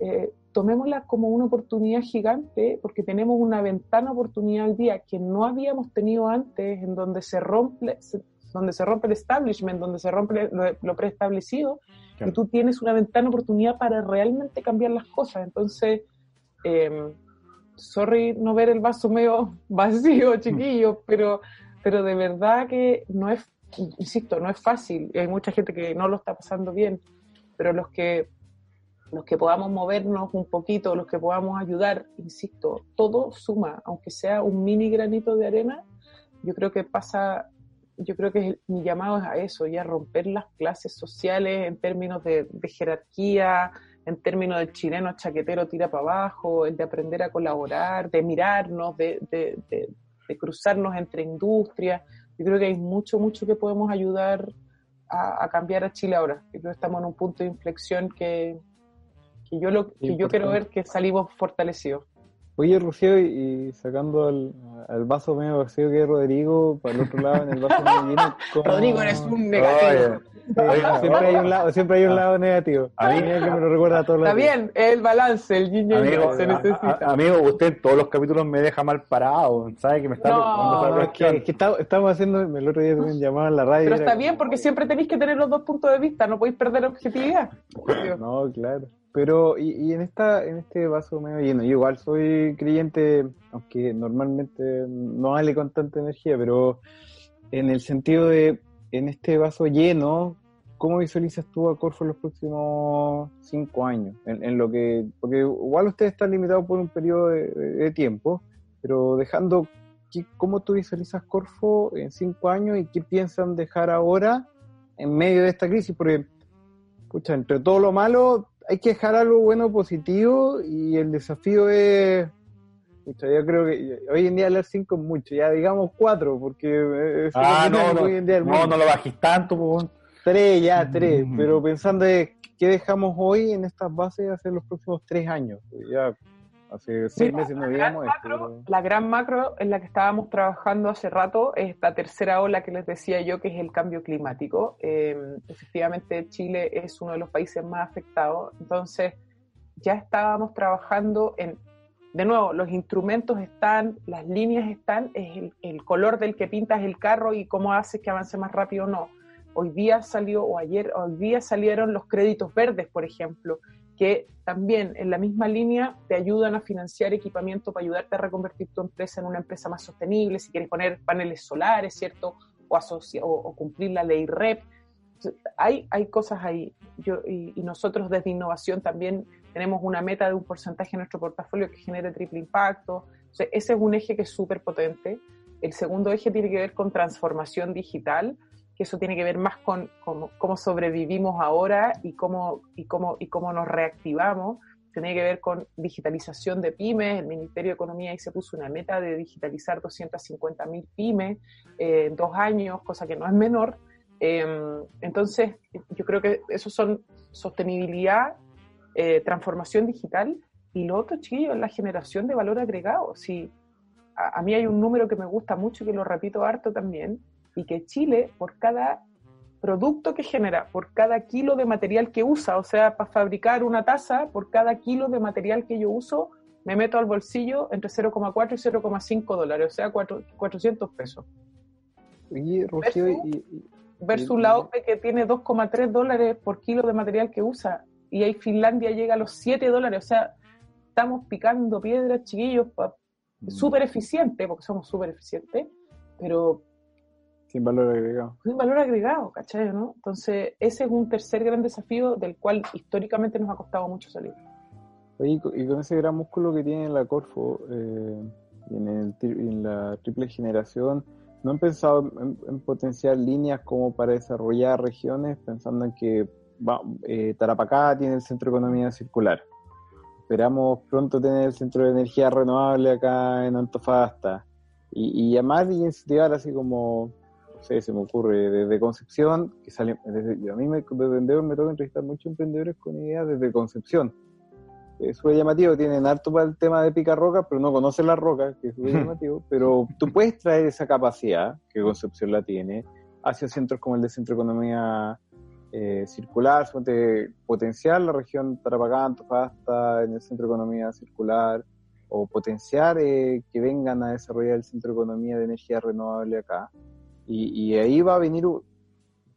eh, tomémoslas como una oportunidad gigante porque tenemos una ventana oportunidad al día que no habíamos tenido antes en donde se rompe, donde se rompe el establishment, donde se rompe lo, preestablecido y tú tienes una ventana oportunidad para realmente cambiar las cosas. Entonces, eh, sorry no ver el vaso medio vacío, chiquillo, pero, pero de verdad que no es, insisto, no es fácil. Hay mucha gente que no lo está pasando bien, pero los que, los que podamos movernos un poquito, los que podamos ayudar, insisto, todo suma, aunque sea un mini granito de arena, yo creo que pasa, yo creo que mi llamado es a eso, ya romper las clases sociales en términos de, de jerarquía, en términos del chileno chaquetero tira para abajo, el de aprender a colaborar, de mirarnos, de, cruzarnos entre industrias. Yo creo que hay mucho, mucho que podemos ayudar a, cambiar a Chile ahora. Yo creo que estamos en un punto de inflexión que, que yo, lo, que yo quiero ver que salimos fortalecidos. Oye, Rocío, y, sacando al, vaso medio vacío que es Rodrigo, para el otro lado, en el vaso medio lleno. Rodrigo, eres un negativo. siempre, hay un lado, siempre hay un lado negativo. A mí que me lo recuerda todos los Está bien, el balance, el guiño se necesita. amigo, usted en todos los capítulos me deja mal parado. ¿Sabe que me está no, es que, es que estamos haciendo, el otro día también llamaban en la radio. Pero está bien, porque siempre tenéis que tener los dos puntos de vista, no podéis perder objetividad. No, claro. Pero, y, y, en esta en este vaso medio lleno, yo igual soy creyente, aunque normalmente no hable con tanta energía, pero en el sentido de, en este vaso lleno, ¿cómo visualizas tú a Corfo en los próximos cinco años? En, lo que, porque igual ustedes están limitados por un periodo de, tiempo, pero dejando, ¿cómo tú visualizas Corfo en cinco años y qué piensan dejar ahora en medio de esta crisis? Porque, escucha, entre todo lo malo, hay que dejar algo bueno positivo y el desafío es yo creo que hoy en día hablar cinco es mucho, ya digamos cuatro, porque ah, no, no, hoy en día no, no lo bajís tanto, pues. tres, ya tres, pero pensando de qué dejamos hoy en estas bases hacer los próximos tres años, ya Hace seis meses no veíamos esto. La gran macro en la que estábamos trabajando hace rato es esta tercera ola que les decía yo, que es el cambio climático. Em, efectivamente, Chile es uno de los países más afectados. Entonces, ya estábamos trabajando en, de nuevo, los instrumentos están, las líneas están, es el, el color del que pintas el carro y cómo haces que avance más rápido o no. Hoy día salió, o ayer, hoy día salieron los créditos verdes, por ejemplo, que también en la misma línea te ayudan a financiar equipamiento para ayudarte a reconvertir tu empresa en una empresa más sostenible, si quieres poner paneles solares, ¿cierto? O, o, cumplir la ley REP. Hay, hay cosas ahí. Yo, y, nosotros desde innovación también tenemos una meta de un porcentaje en nuestro portafolio que genere triple impacto. ese es un eje que es súper potente. El segundo eje tiene que ver con transformación digital que eso tiene que ver más con, cómo sobrevivimos ahora y cómo, y, cómo, y cómo nos reactivamos. Tiene que ver con digitalización de pymes. El Ministerio de Economía ahí se puso una meta de digitalizar 250 mil pymes eh, en dos años, cosa que no es menor. Em, entonces, yo creo que eso son sostenibilidad, eh, transformación digital y lo otro, chiquillo, es la generación de valor agregado. Si, a, mí hay un número que me gusta mucho, que lo repito harto también, y que Chile, por cada producto que genera, por cada kilo de material que usa, o sea, para fabricar una taza, por cada kilo de material que yo uso, me meto al bolsillo entre 0,4 y 0,5 dólares, o sea, 400 pesos. Y, versus, la OPE que tiene 2,3 dólares por kilo de material que usa, y ahí Finlandia llega a los 7 dólares, o sea, estamos picando piedras, chiquillos, mm. súper eficiente, porque somos súper eficientes, pero sin valor agregado. Sin valor agregado, ¿cachai? ¿no? Entonces, ese es un tercer gran desafío del cual históricamente nos ha costado mucho salir. Oye, y con ese gran músculo que tiene la Corfo eh, y en, la triple generación, ¿no han pensado en, potenciar líneas como para desarrollar regiones, pensando en que eh, Tarapacá tiene el Centro de Economía Circular? Esperamos pronto tener el Centro de Energía Renovable acá en Antofagasta. Y, y llamar y incentivar así como se me ocurre desde Concepción, que sale, desde, a mí me, me toca entrevistar muchos emprendedores con ideas desde Concepción. es súper llamativo, tienen harto para el tema de pica roca, pero no conocen la roca, que es súper llamativo, pero tú puedes traer esa capacidad, que Concepción la tiene, hacia centros como el de Centro de Economía eh, Circular, potenciar la región Tarapacá, Antofagasta, en el Centro de Economía Circular, o potenciar eh, que vengan a desarrollar el Centro de Economía de Energía Renovable acá. Y, y ahí va a venir,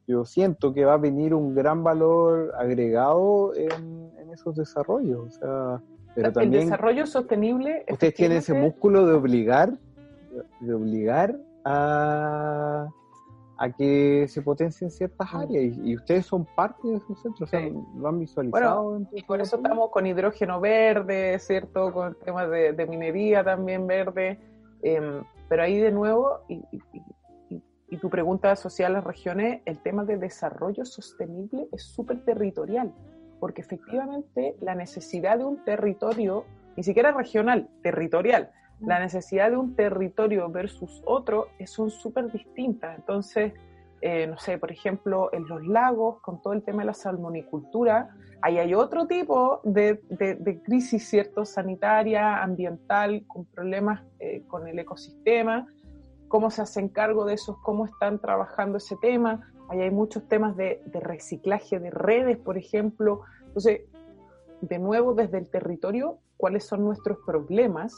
yo siento que va a venir un gran valor agregado en, esos desarrollos. O sea, pero también, el desarrollo sostenible. Ustedes tienen ese músculo de obligar, de obligar a, a que se potencien ciertas mm. áreas y, ustedes son parte de esos centros, o sea, lo han visualizado. y por eso estamos con hidrógeno verde, ¿cierto? Con temas de, de minería también verde. Em, pero ahí de nuevo, y, y tu pregunta social a las regiones, el tema de desarrollo sostenible es súper territorial, porque efectivamente la necesidad de un territorio, ni siquiera regional, territorial, la necesidad de un territorio versus otro son súper distintas. Entonces, eh, no sé, por ejemplo, en los lagos, con todo el tema de la salmonicultura, ahí hay otro tipo de, de, crisis, ¿cierto? Sanitaria, ambiental, con problemas eh, con el ecosistema, cómo se hacen cargo de eso, cómo están trabajando ese tema. Ahí hay muchos temas de, reciclaje de redes, por ejemplo. Entonces, de nuevo, desde el territorio, cuáles son nuestros problemas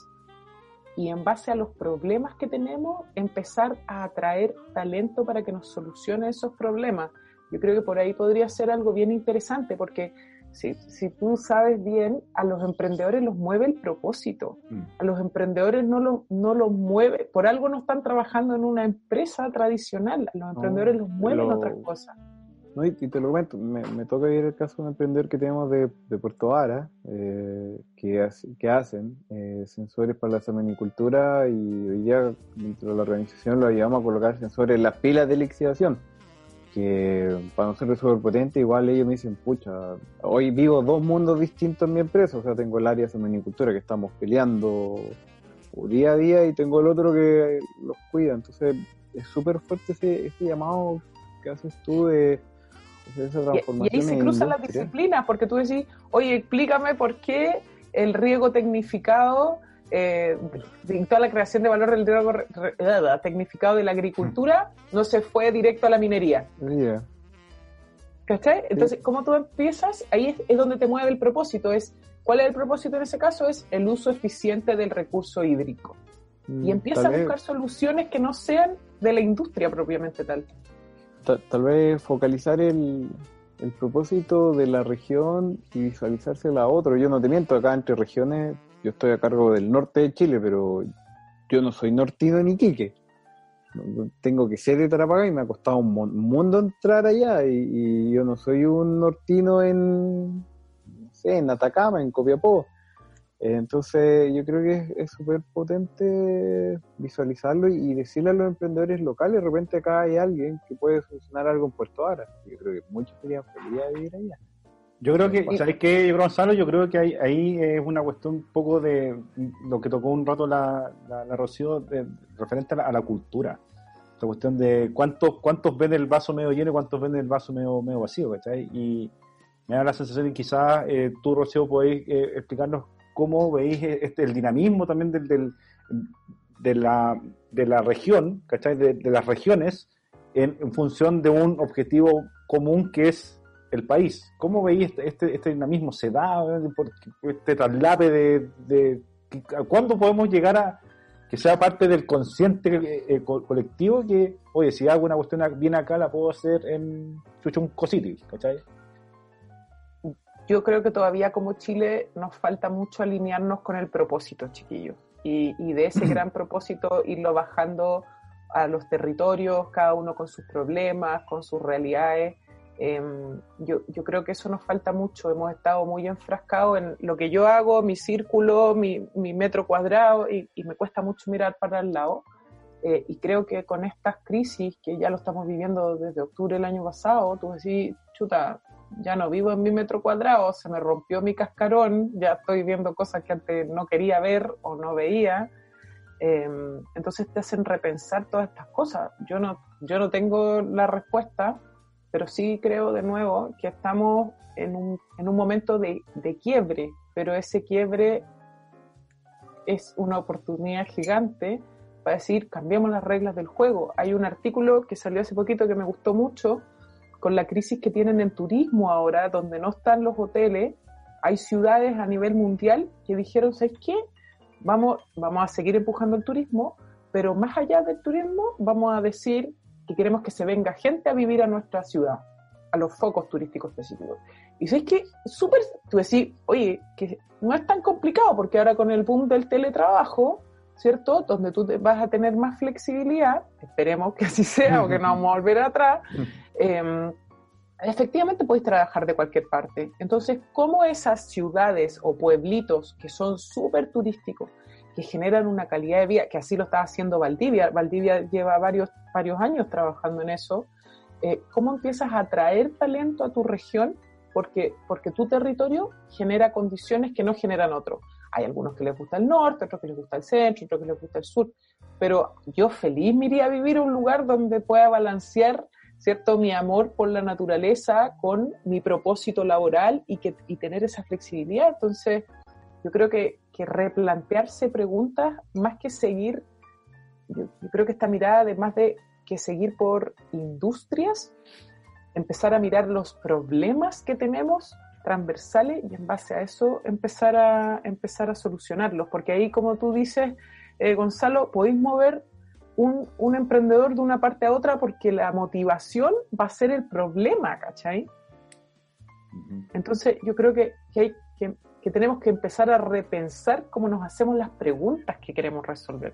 y en base a los problemas que tenemos, empezar a atraer talento para que nos solucione esos problemas. Yo creo que por ahí podría ser algo bien interesante porque si, si tú sabes bien, a los emprendedores los mueve el propósito. Mm. A los emprendedores no lo, no los mueve, por algo no están trabajando en una empresa tradicional, a los emprendedores los mueven otras cosas. No, y, te lo comento, me, me, toca ver el caso de un emprendedor que tenemos de, de Puerto Vara, eh, que, que hacen eh, sensores para la semenicultura y hoy día dentro de la organización lo ayudamos a colocar sensores en las pilas de lixidación que para nosotros es súper potente, igual ellos me dicen, pucha, hoy vivo dos mundos distintos en mi empresa, o sea, tengo el área de semenicultura que estamos peleando día a día y tengo el otro que los cuida, entonces es súper fuerte ese, ese llamado que haces tú de, esa transformación. Y, ahí se cruzan las disciplinas, porque tú decís, oye, explícame por qué el riego tecnificado eh, toda la creación de valor del riego tecnificado de la agricultura no se fue directo a la minería. ¿Cachai? Entonces, ¿cómo tú empiezas? Ahí es, donde te mueve el propósito. Es, ¿Cuál es el propósito en ese caso? Es el uso eficiente del recurso hídrico. Mm, y empieza a buscar soluciones que no sean de la industria propiamente tal. Tal, vez focalizar el, el propósito de la región y visualizársela la otro. Yo no te miento, acá entre regiones yo estoy a cargo del norte de Chile, pero yo no soy nortino ni quique. Tengo que ser de Tarapacá y me ha costado un mundo entrar allá y, yo no soy un nortino en, no sé, en Atacama, en Copiapó. Entonces yo creo que es súper potente visualizarlo y, decirle a los emprendedores locales, de repente acá hay alguien que puede solucionar algo en Puerto Ara. Yo creo que muchos serían felices de vivir allá. Yo creo que, ¿sabes qué, Gonzalo? Yo creo que ahí, ahí es una cuestión un poco de lo que tocó un rato la, la, Rocío, referente a la, cultura. La cuestión de cuántos cuántos ven el vaso medio lleno y cuántos ven el vaso medio, medio vacío, ¿cachai? Y me da la sensación de que quizás eh, tú, Rocío, podéis eh, explicarnos cómo veis este, el dinamismo también del, del, de, la, de la región, ¿cachai? De, de las regiones en, en función de un objetivo común que es el país. ¿Cómo veis este, este, este, dinamismo? ¿Se da este traslape de, de, cuándo podemos llegar a que sea parte del consciente eh, eh, colectivo que, oye, si hago una cuestión bien acá, la puedo hacer en un cosito, ¿cachai? Yo creo que todavía como Chile nos falta mucho alinearnos con el propósito, chiquillos. Y, y de ese gran propósito irlo bajando a los territorios, cada uno con sus problemas, con sus realidades Em, yo, yo, creo que eso nos falta mucho. Hemos estado muy enfrascados en lo que yo hago, mi círculo, mi, mi metro cuadrado, y, me cuesta mucho mirar para el lado. Eh, y creo que con estas crisis, que ya lo estamos viviendo desde octubre del año pasado, tú decís, chuta, ya no vivo en mi metro cuadrado, se me rompió mi cascarón, ya estoy viendo cosas que antes no quería ver o no veía. Em, entonces te hacen repensar todas estas cosas. Yo no, yo no tengo la respuesta, pero sí creo de nuevo que estamos en un, en un momento de, de quiebre, pero ese quiebre es una oportunidad gigante para decir, cambiamos las reglas del juego. Hay un artículo que salió hace poquito que me gustó mucho, con la crisis que tienen en turismo ahora, donde no están los hoteles, hay ciudades a nivel mundial que dijeron, ¿sabes qué? Vamos, vamos a seguir empujando el turismo, pero más allá del turismo, vamos a decir que queremos que se venga gente a vivir a nuestra ciudad, a los focos turísticos específicos. Y sabes que súper, tú decís, oye, que no es tan complicado, porque ahora con el boom del teletrabajo, ¿cierto? Donde tú vas a tener más flexibilidad, esperemos que así sea o que no vamos a volver atrás, eh, efectivamente podéis trabajar de cualquier parte. Entonces, ¿cómo esas ciudades o pueblitos que son súper turísticos, que generan una calidad de vida, que así lo está haciendo Valdivia, Valdivia lleva varios, varios años trabajando en eso, eh, ¿cómo empiezas a atraer talento a tu región? Porque, porque tu territorio genera condiciones que no generan otros. Hay algunos que les gusta el norte, otros que les gusta el centro, otros que les gusta el sur, pero yo feliz me iría a vivir a un lugar donde pueda balancear ¿cierto? Mi amor por la naturaleza con mi propósito laboral y, que, y tener esa flexibilidad. Entonces, yo creo que, que replantearse preguntas más que seguir, yo, creo que esta mirada, además de que seguir por industrias, empezar a mirar los problemas que tenemos transversales y en base a eso empezar a, empezar a solucionarlos. Porque ahí, como tú dices, eh, Gonzalo, podéis mover un, emprendedor de una parte a otra porque la motivación va a ser el problema, ¿cachai? Entonces yo creo que, hay, que, tenemos que empezar a repensar cómo nos hacemos las preguntas que queremos resolver.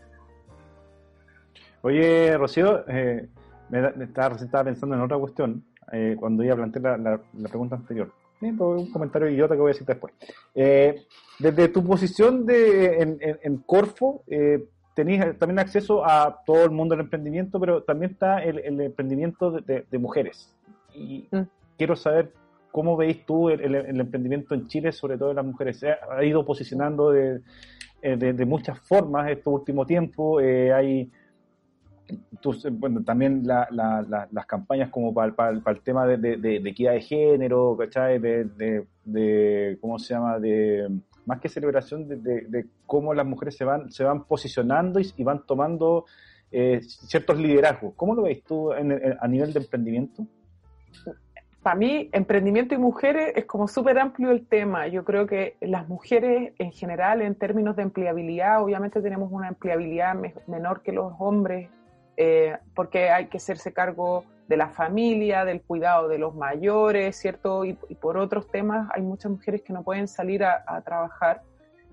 Oye, Rocío, eh, me, estaba, estaba, pensando en otra cuestión eh, cuando iba a plantear la, pregunta anterior. Un comentario idiota que voy a decir después. Eh, desde tu posición de, en, en Corfo, tenéis también acceso a todo el mundo del emprendimiento, pero también está el, emprendimiento de, mujeres. Y mm. quiero saber cómo veis tú el, emprendimiento en Chile, sobre todo de las mujeres. Se ha, ido posicionando de, eh, de, muchas formas este último tiempo. Eh, hay bueno, también las campañas como para, el tema de, equidad de género, ¿cachai? De, ¿cómo se llama? De más que celebración de, cómo las mujeres se van, se van posicionando y, van tomando eh, ciertos liderazgos. ¿Cómo lo veis tú a nivel de emprendimiento? Para mí, emprendimiento y mujeres es como súper amplio el tema. Yo creo que las mujeres en general, en términos de empleabilidad, obviamente tenemos una empleabilidad menor que los hombres, eh, porque hay que hacerse cargo de la familia, del cuidado de los mayores, ¿cierto? Y, por otros temas hay muchas mujeres que no pueden salir a, trabajar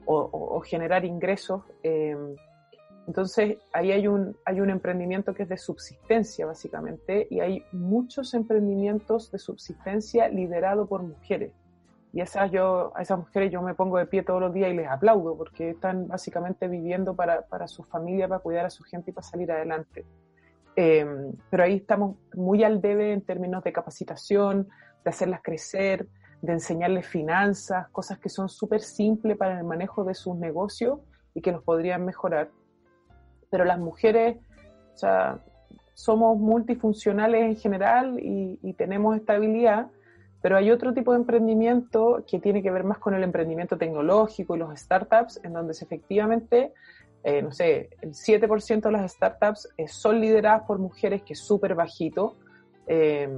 o, generar ingresos. Eh, entonces ahí hay un, hay un emprendimiento que es de subsistencia básicamente y hay muchos emprendimientos de subsistencia liderados por mujeres. Y esas yo, a esas mujeres yo me pongo de pie todos los días y les aplaudo porque están básicamente viviendo para, para su familia, para cuidar a su gente y para salir adelante. Em, pero ahí estamos muy al debe en términos de capacitación, de hacerlas crecer, de enseñarles finanzas, cosas que son súper simples para el manejo de sus negocios y que los podrían mejorar. Pero las mujeres, o sea, somos multifuncionales en general y, y tenemos estabilidad, pero hay otro tipo de emprendimiento que tiene que ver más con el emprendimiento tecnológico y los startups, en donde efectivamente eh, no sé, el 7% de las startups eh, son lideradas por mujeres, que es súper bajito. Eh,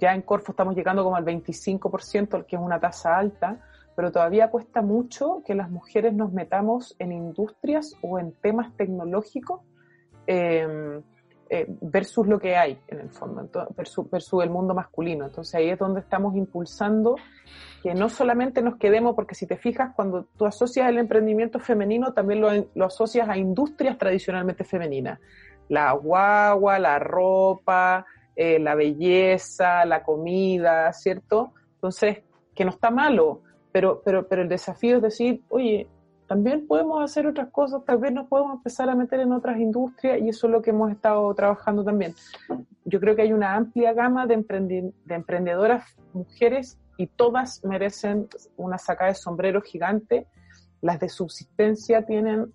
ya en Corfo estamos llegando como al 25%, que es una tasa alta, pero todavía cuesta mucho que las mujeres nos metamos en industrias o en temas tecnológicos versus lo que hay en el fondo, versus, el mundo masculino. Entonces ahí es donde estamos impulsando que no solamente nos quedemos, porque si te fijas, cuando tú asocias el emprendimiento femenino, también lo, asocias a industrias tradicionalmente femeninas. La guagua, la ropa, eh, la belleza, la comida, ¿cierto? Entonces, que no está malo, pero, pero, pero el desafío es decir, oye, también podemos hacer otras cosas, tal vez nos podemos empezar a meter en otras industrias y eso es lo que hemos estado trabajando también. Yo creo que hay una amplia gama de, de emprendedoras mujeres y todas merecen una sacada de sombrero gigante. Las de subsistencia tienen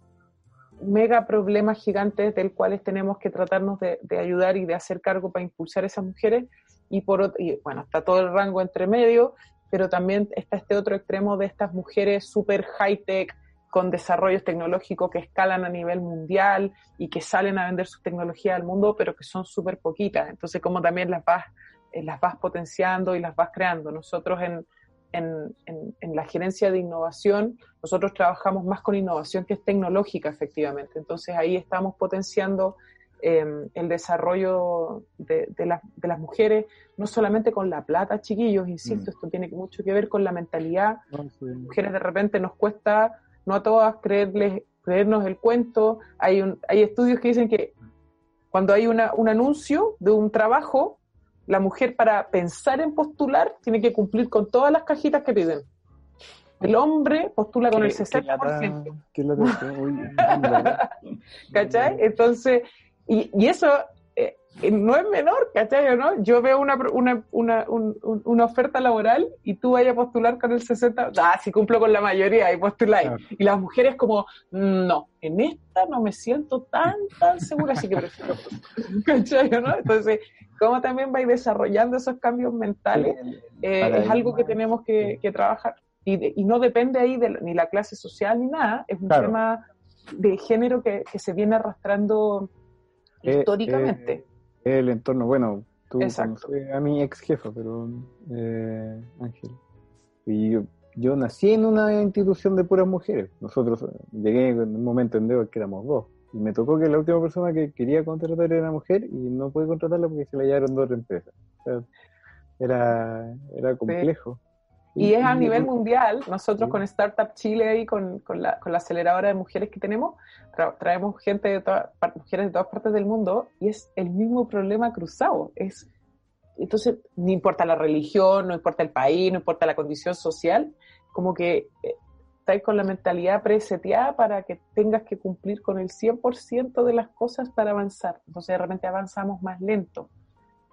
mega problemas gigantes del cuales tenemos que tratarnos de, ayudar y de hacer cargo para impulsar a esas mujeres y por y, bueno, está todo el rango entre medio, pero también está este otro extremo de estas mujeres súper high-tech, con desarrollos tecnológicos que escalan a nivel mundial y que salen a vender su tecnología al mundo, pero que son súper poquitas. Entonces, como también las vas, eh, las vas potenciando y las vas creando. Nosotros en, en, en, la gerencia de innovación, nosotros trabajamos más con innovación que es tecnológica, efectivamente. Entonces, ahí estamos potenciando em, el desarrollo de, de, de, las mujeres, no solamente con la plata, chiquillos, insisto, mm. esto tiene mucho que ver con la mentalidad. Mujeres de repente nos cuesta no a todas creerles, creernos el cuento. Hay, un, hay estudios que dicen que cuando hay una, un anuncio de un trabajo, la mujer para pensar en postular tiene que cumplir con todas las cajitas que piden. El hombre postula con el 60%. ¿Cachai? Entonces, y, y eso no es menor, ¿cachai? ¿no? Yo veo una, una, una, una, oferta laboral y tú vayas a postular con el 60, ah, si cumplo con la mayoría y postuláis. Y las mujeres como, no, en esta no me siento tan, tan segura, así que prefiero ¿cachai? ¿no? Entonces, cómo también vais desarrollando esos cambios mentales, eh, es algo que tenemos que, que trabajar. Y, y, no depende ahí de ni la clase social ni nada, es un tema de género que, que se viene arrastrando eh, eh, históricamente el entorno, bueno, tú a mi ex jefa, pero eh, Ángel. Y yo, yo, nací en una institución de puras mujeres. Nosotros eh, llegué en un momento en que éramos dos. Y me tocó que la última persona que quería contratar era mujer y no pude contratarla porque se la llevaron dos empresas. O sea, era, era complejo. Y es a nivel mundial, nosotros con Startup Chile y con, con, la, con la aceleradora de mujeres que tenemos, traemos gente de todas, mujeres de todas partes del mundo y es el mismo problema cruzado. Es, entonces, no importa la religión, no importa el país, no importa la condición social, como que eh, estáis con la mentalidad preseteada para que tengas que cumplir con el 100% de las cosas para avanzar. Entonces, de repente avanzamos más lento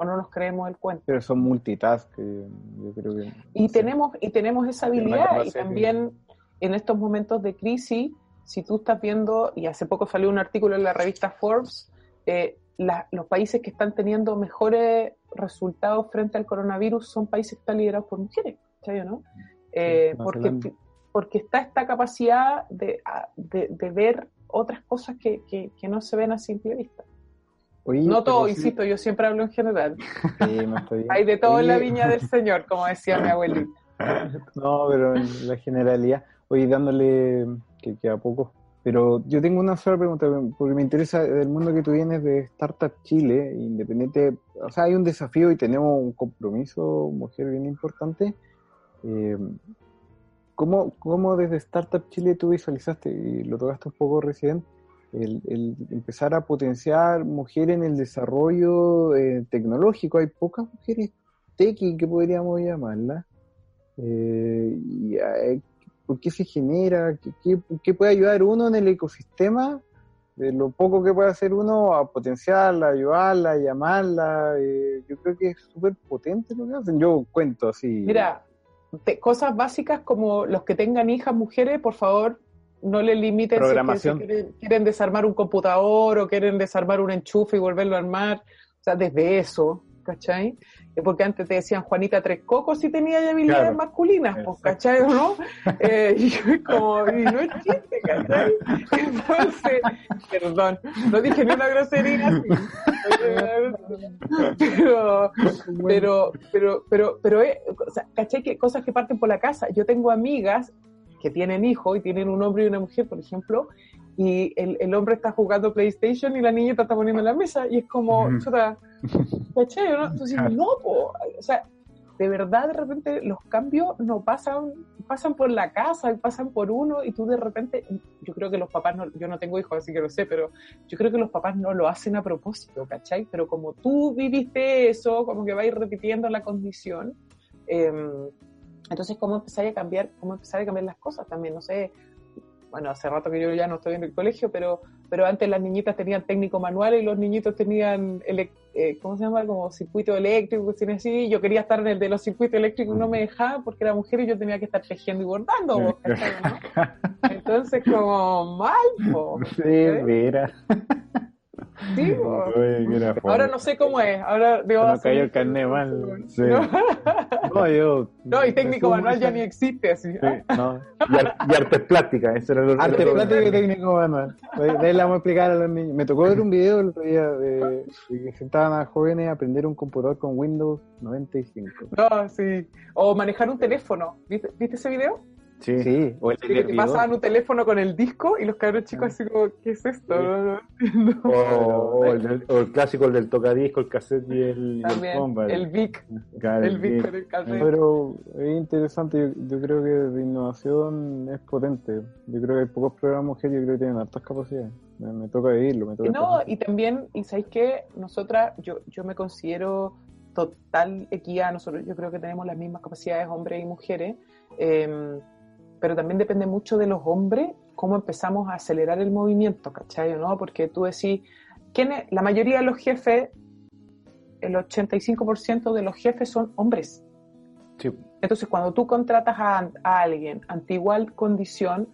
o no nos creemos el cuento. Pero son multitask, yo creo que... Y, tenemos, y tenemos esa habilidad y también en estos momentos de crisis, si tú estás viendo, y hace poco salió un artículo en la revista Forbes, eh, los países que están teniendo mejores resultados frente al coronavirus son países que están liderados por mujeres, ¿sabes no? Eh, porque, porque está esta capacidad de, de, ver otras cosas que, que, que, no se ven a simple vista no todo, insisto, yo siempre hablo en general. Hay de todo en la viña del Señor, como decía mi abuelita. No, pero en la generalidad, oye, dándole que queda poco. Pero yo tengo una sola pregunta, porque me interesa del mundo que tú vienes de Startup Chile, independiente, o sea, hay un desafío y tenemos un compromiso, mujer, bien importante. Eh, ¿cómo, ¿Cómo desde Startup Chile tú visualizaste, y lo tocaste un poco recién, el, empezar a potenciar mujeres en el desarrollo eh, tecnológico. Hay pocas mujeres tequi que podríamos llamarlas. Eh, y, eh, ¿Por qué se genera? ¿Qué, ¿Qué, puede ayudar uno en el ecosistema? De lo poco que puede hacer uno a potenciarla, ayudarla, llamarla. yo creo que es súper potente lo que hacen. Yo cuento así. Mira, cosas básicas como los que tengan hijas mujeres, por favor, no le limiten si, quieren, desarmar un computador o quieren desarmar un enchufe y volverlo a armar. O sea, desde eso, ¿cachai? Porque antes te decían Juanita Tres Cocos y tenía habilidades masculinas, pues, ¿cachai? ¿No? Eh, y como, y no es chiste, ¿cachai? Entonces, perdón, no dije ni una grosería Pero, pero, pero, pero, pero, eh, o sea, ¿cachai? Que cosas que parten por la casa. Yo tengo amigas que tienen hijos y tienen un hombre y una mujer, por ejemplo, y el, el hombre está jugando PlayStation y la niñita está poniendo en la mesa y es como, ¿no? Entonces, no, o sea, de verdad de repente los cambios no pasan, pasan por la casa y pasan por uno y tú de repente, yo creo que los papás, no, yo no tengo hijos así que lo sé, pero yo creo que los papás no lo hacen a propósito, ¿cachai? Pero como tú viviste eso, como que vais repitiendo la condición, eh, entonces, ¿cómo empezar a cambiar, cómo empezar a cambiar las cosas también? No sé, bueno, hace rato que yo ya no estoy en el colegio, pero, pero antes las niñitas tenían técnico manual y los niñitos tenían, eh, ¿cómo se llama? Como circuito eléctrico, cuestiones así. Yo quería estar en el de los circuitos eléctricos y no me dejaba porque era mujer y yo tenía que estar tejiendo y bordando. Entonces, como mal, po, Sí, mira. Sí, ahora no sé cómo es. Ahora digo, no cayó el carnet mal. Sí. No, yo. No, y técnico manual ya ni existe así. no. Y, artes plásticas, ese era el Artes plásticas y técnico manual. De ahí le vamos a explicar a los niños. Me tocó ver un video el otro día de, que sentaban a jóvenes a aprender un computador con Windows 95. No, sí. O manejar un teléfono. ¿Viste, ¿viste ese video? Sí, o el que pasaban un teléfono con el disco y los cabros chicos así como, ¿qué es esto? o, el clásico, el del tocadisco, el cassette y el, el, el Vic. el Vic con el cassette. Pero es interesante, yo, creo que de innovación es potente. Yo creo que hay pocos programas mujeres, yo creo que tienen altas capacidades. Me, toca vivirlo, me toca No, y también, y sabéis que nosotras, yo, yo me considero total equidad, nosotros yo creo que tenemos las mismas capacidades hombres y mujeres. Eh, pero también depende mucho de los hombres cómo empezamos a acelerar el movimiento, ¿cachai? ¿no? Porque tú decís, ¿quién la mayoría de los jefes, el 85% de los jefes son hombres. Sí. Entonces, cuando tú contratas a, alguien ante igual condición,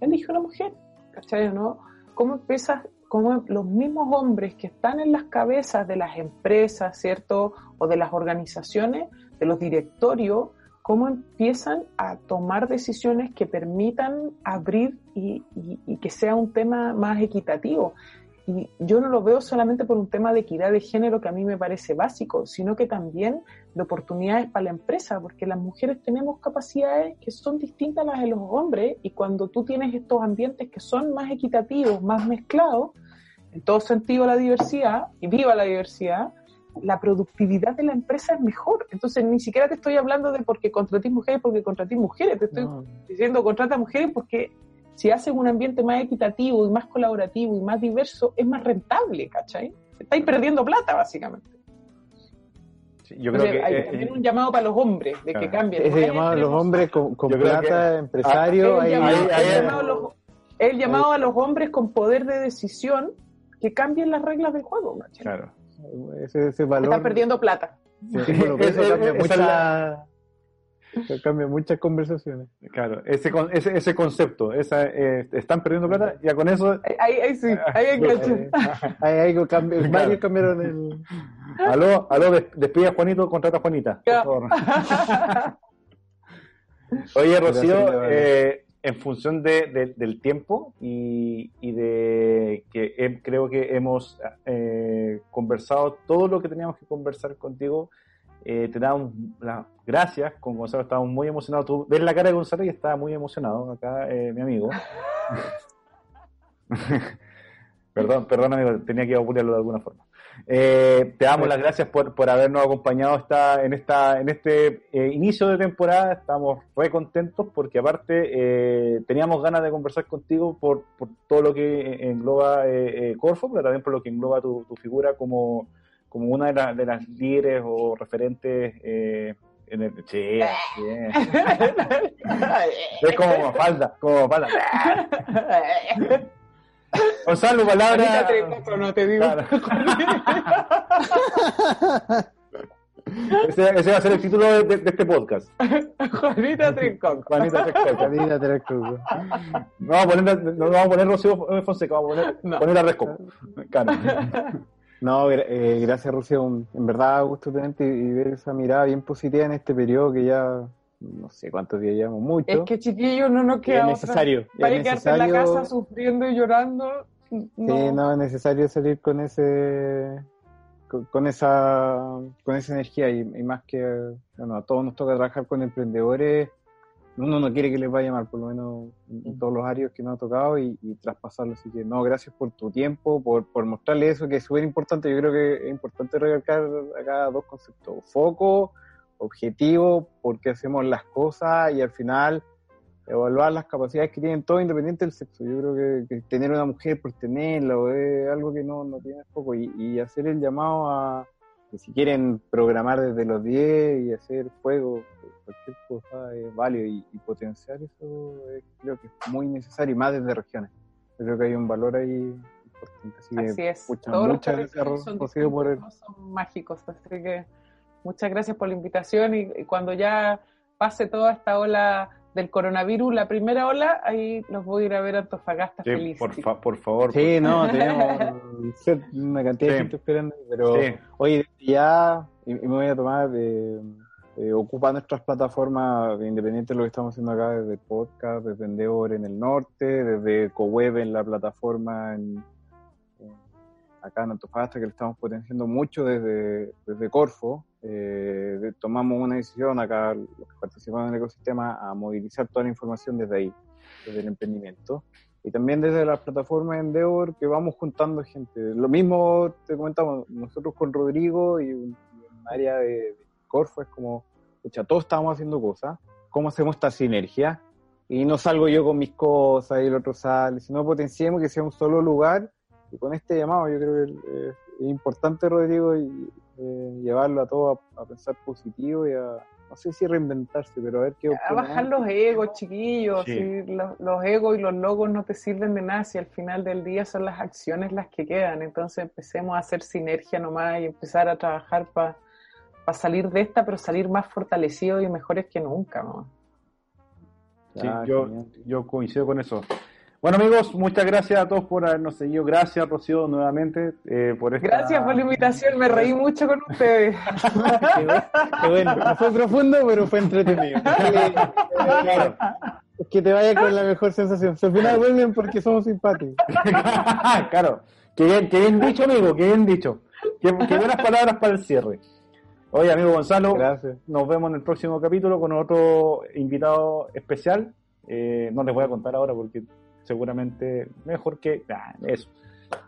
elige una mujer, ¿cachai? ¿no? ¿Cómo empiezas, cómo los mismos hombres que están en las cabezas de las empresas, ¿cierto? O de las organizaciones, de los directorios, cómo empiezan a tomar decisiones que permitan abrir y, que sea un tema más equitativo. Y yo no lo veo solamente por un tema de equidad de género que a mí me parece básico, sino que también de oportunidades para la empresa, porque las mujeres tenemos capacidades que son distintas a las de los hombres y cuando tú tienes estos ambientes que son más equitativos, más mezclados, en todo sentido la diversidad, y viva la diversidad, la productividad de la empresa es mejor. Entonces, ni siquiera te estoy hablando de porque contratís mujeres, porque contratís mujeres, te estoy diciendo contrata mujeres porque si haces un ambiente más equitativo y más colaborativo y más diverso, es más rentable, ¿cachai? Estáis perdiendo plata, básicamente. yo creo que hay también un llamado para los hombres de que cambien. Ese llamado a los hombres con, plata, empresario. el, llamado, el llamado a los hombres con poder de decisión que cambien las reglas del juego, ¿cachai? Claro ese, ese valor. Está perdiendo plata. cambia, muchas conversaciones. Claro, ese, ese, ese concepto, esa, eh, están perdiendo plata, ya con eso. Ahí, ahí sí, ahí enganché. Ahí, ahí cambio, varios cambiaron el. Aló, aló, despide a Juanito, contrata a Juanita. Por favor. Oye, Rocío, eh, en función de, del tiempo y, de que creo que hemos eh, conversado todo lo que teníamos que conversar contigo. Eh, te damos las gracias. Con Gonzalo estábamos muy emocionados. Tú ves la cara de Gonzalo y está muy emocionado acá, eh, mi amigo. perdón, perdón, amigo, tenía que apurarlo de alguna forma. Eh, te damos las gracias por, por habernos acompañado esta, en, esta, en este eh, inicio de temporada. Estamos muy contentos porque aparte eh, teníamos ganas de conversar contigo por, por todo lo que engloba Corfo, pero también por lo que engloba tu, figura como, como una de, de las líderes o referentes en el... Sí, es como falda, como falda. Gonzalo, palabra. no te digo. Ese, ese, va a ser el título de, de, este podcast. Juanita Trincón. Juanita Trincón. Juanita Trincón. No vamos a poner, no vamos a poner Rocío Fonseca, vamos a poner, no. poner a Resco. No, eh, gracias Rocío. En verdad, gusto tenerte y ver esa mirada bien positiva en este periodo que ya no sé cuántos días llevamos, mucho. Es que chiquillos no nos queda es necesario. Para quedarte en la casa sufriendo y llorando. No. Sí, no, es necesario salir con ese con, esa con esa energía y, más que bueno, a todos nos toca trabajar con emprendedores uno no quiere que les vaya mal por lo menos en, todos los áreas que nos ha tocado y, traspasarlo así que no gracias por tu tiempo por, por mostrarle eso que es súper importante yo creo que es importante recalcar acá dos conceptos foco objetivo, por qué hacemos las cosas y al final evaluar las capacidades que tienen todos independiente del sexo. Yo creo que, tener una mujer por tenerla es algo que no, no tiene poco y, hacer el llamado a que si quieren programar desde los 10 y hacer juego, cualquier cosa es válido y, potenciar eso creo que es muy necesario y más desde regiones. Yo creo que hay un valor ahí importante. Así, es. muchas gracias, Rocío, por el... Son mágicos, así que Muchas gracias por la invitación y, cuando ya pase toda esta ola del coronavirus, la primera ola, ahí los voy a ir a ver a Antofagasta sí, feliz. Por, por favor. Sí, no, tenemos una cantidad de gente esperando, pero hoy ya, y, me voy a tomar de eh, ocupa nuestras plataformas, independiente de lo que estamos haciendo acá, desde podcast, desde Endeavor en el norte, desde CoWeb en la plataforma en, acá en Antofagasta, que lo estamos potenciando mucho desde, desde Corfo. Eh, tomamos una decisión acá, los que participamos en el ecosistema, a movilizar toda la información desde ahí, desde el emprendimiento. Y también desde las plataformas Endeavor, que vamos juntando gente. Lo mismo te comentamos, nosotros con Rodrigo y un, área de, Corfo es como, escucha, todos estamos haciendo cosas, ¿cómo hacemos esta sinergia? Y no salgo yo con mis cosas y el otro sale, sino potenciemos que sea un solo lugar y con este llamado yo creo que es importante, Rodrigo, y, eh, llevarlo a todo a, pensar positivo y a, no sé si reinventarse, pero a ver qué... A bajar los egos, chiquillos. los, egos y los logos no te sirven de nada si al final del día son las acciones las que quedan. Entonces empecemos a hacer sinergia nomás y empezar a trabajar para salir de esta, pero salir más fortalecidos y mejores que nunca. ¿no? Sí, yo, yo coincido con eso. Bueno amigos, muchas gracias a todos por habernos seguido. Gracias Rocío nuevamente eh, por esta... Gracias por la invitación, me reí mucho con ustedes. qué, bueno, no fue profundo, pero fue entretenido. Es que te vaya con la mejor sensación. al final vuelven porque somos simpáticos. claro, qué bien, qué bien dicho amigo, qué bien dicho. Qué, buenas palabras para el cierre. Oye amigo Gonzalo, gracias. nos vemos en el próximo capítulo con otro invitado especial. Eh, no les voy a contar ahora porque seguramente mejor que eso.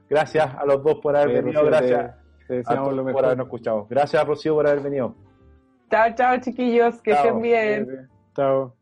Gracias a los dos por haber venido, gracias por habernos escuchado. Gracias Rocío por haber venido. Chao, chao chiquillos, que estén bien. Chao.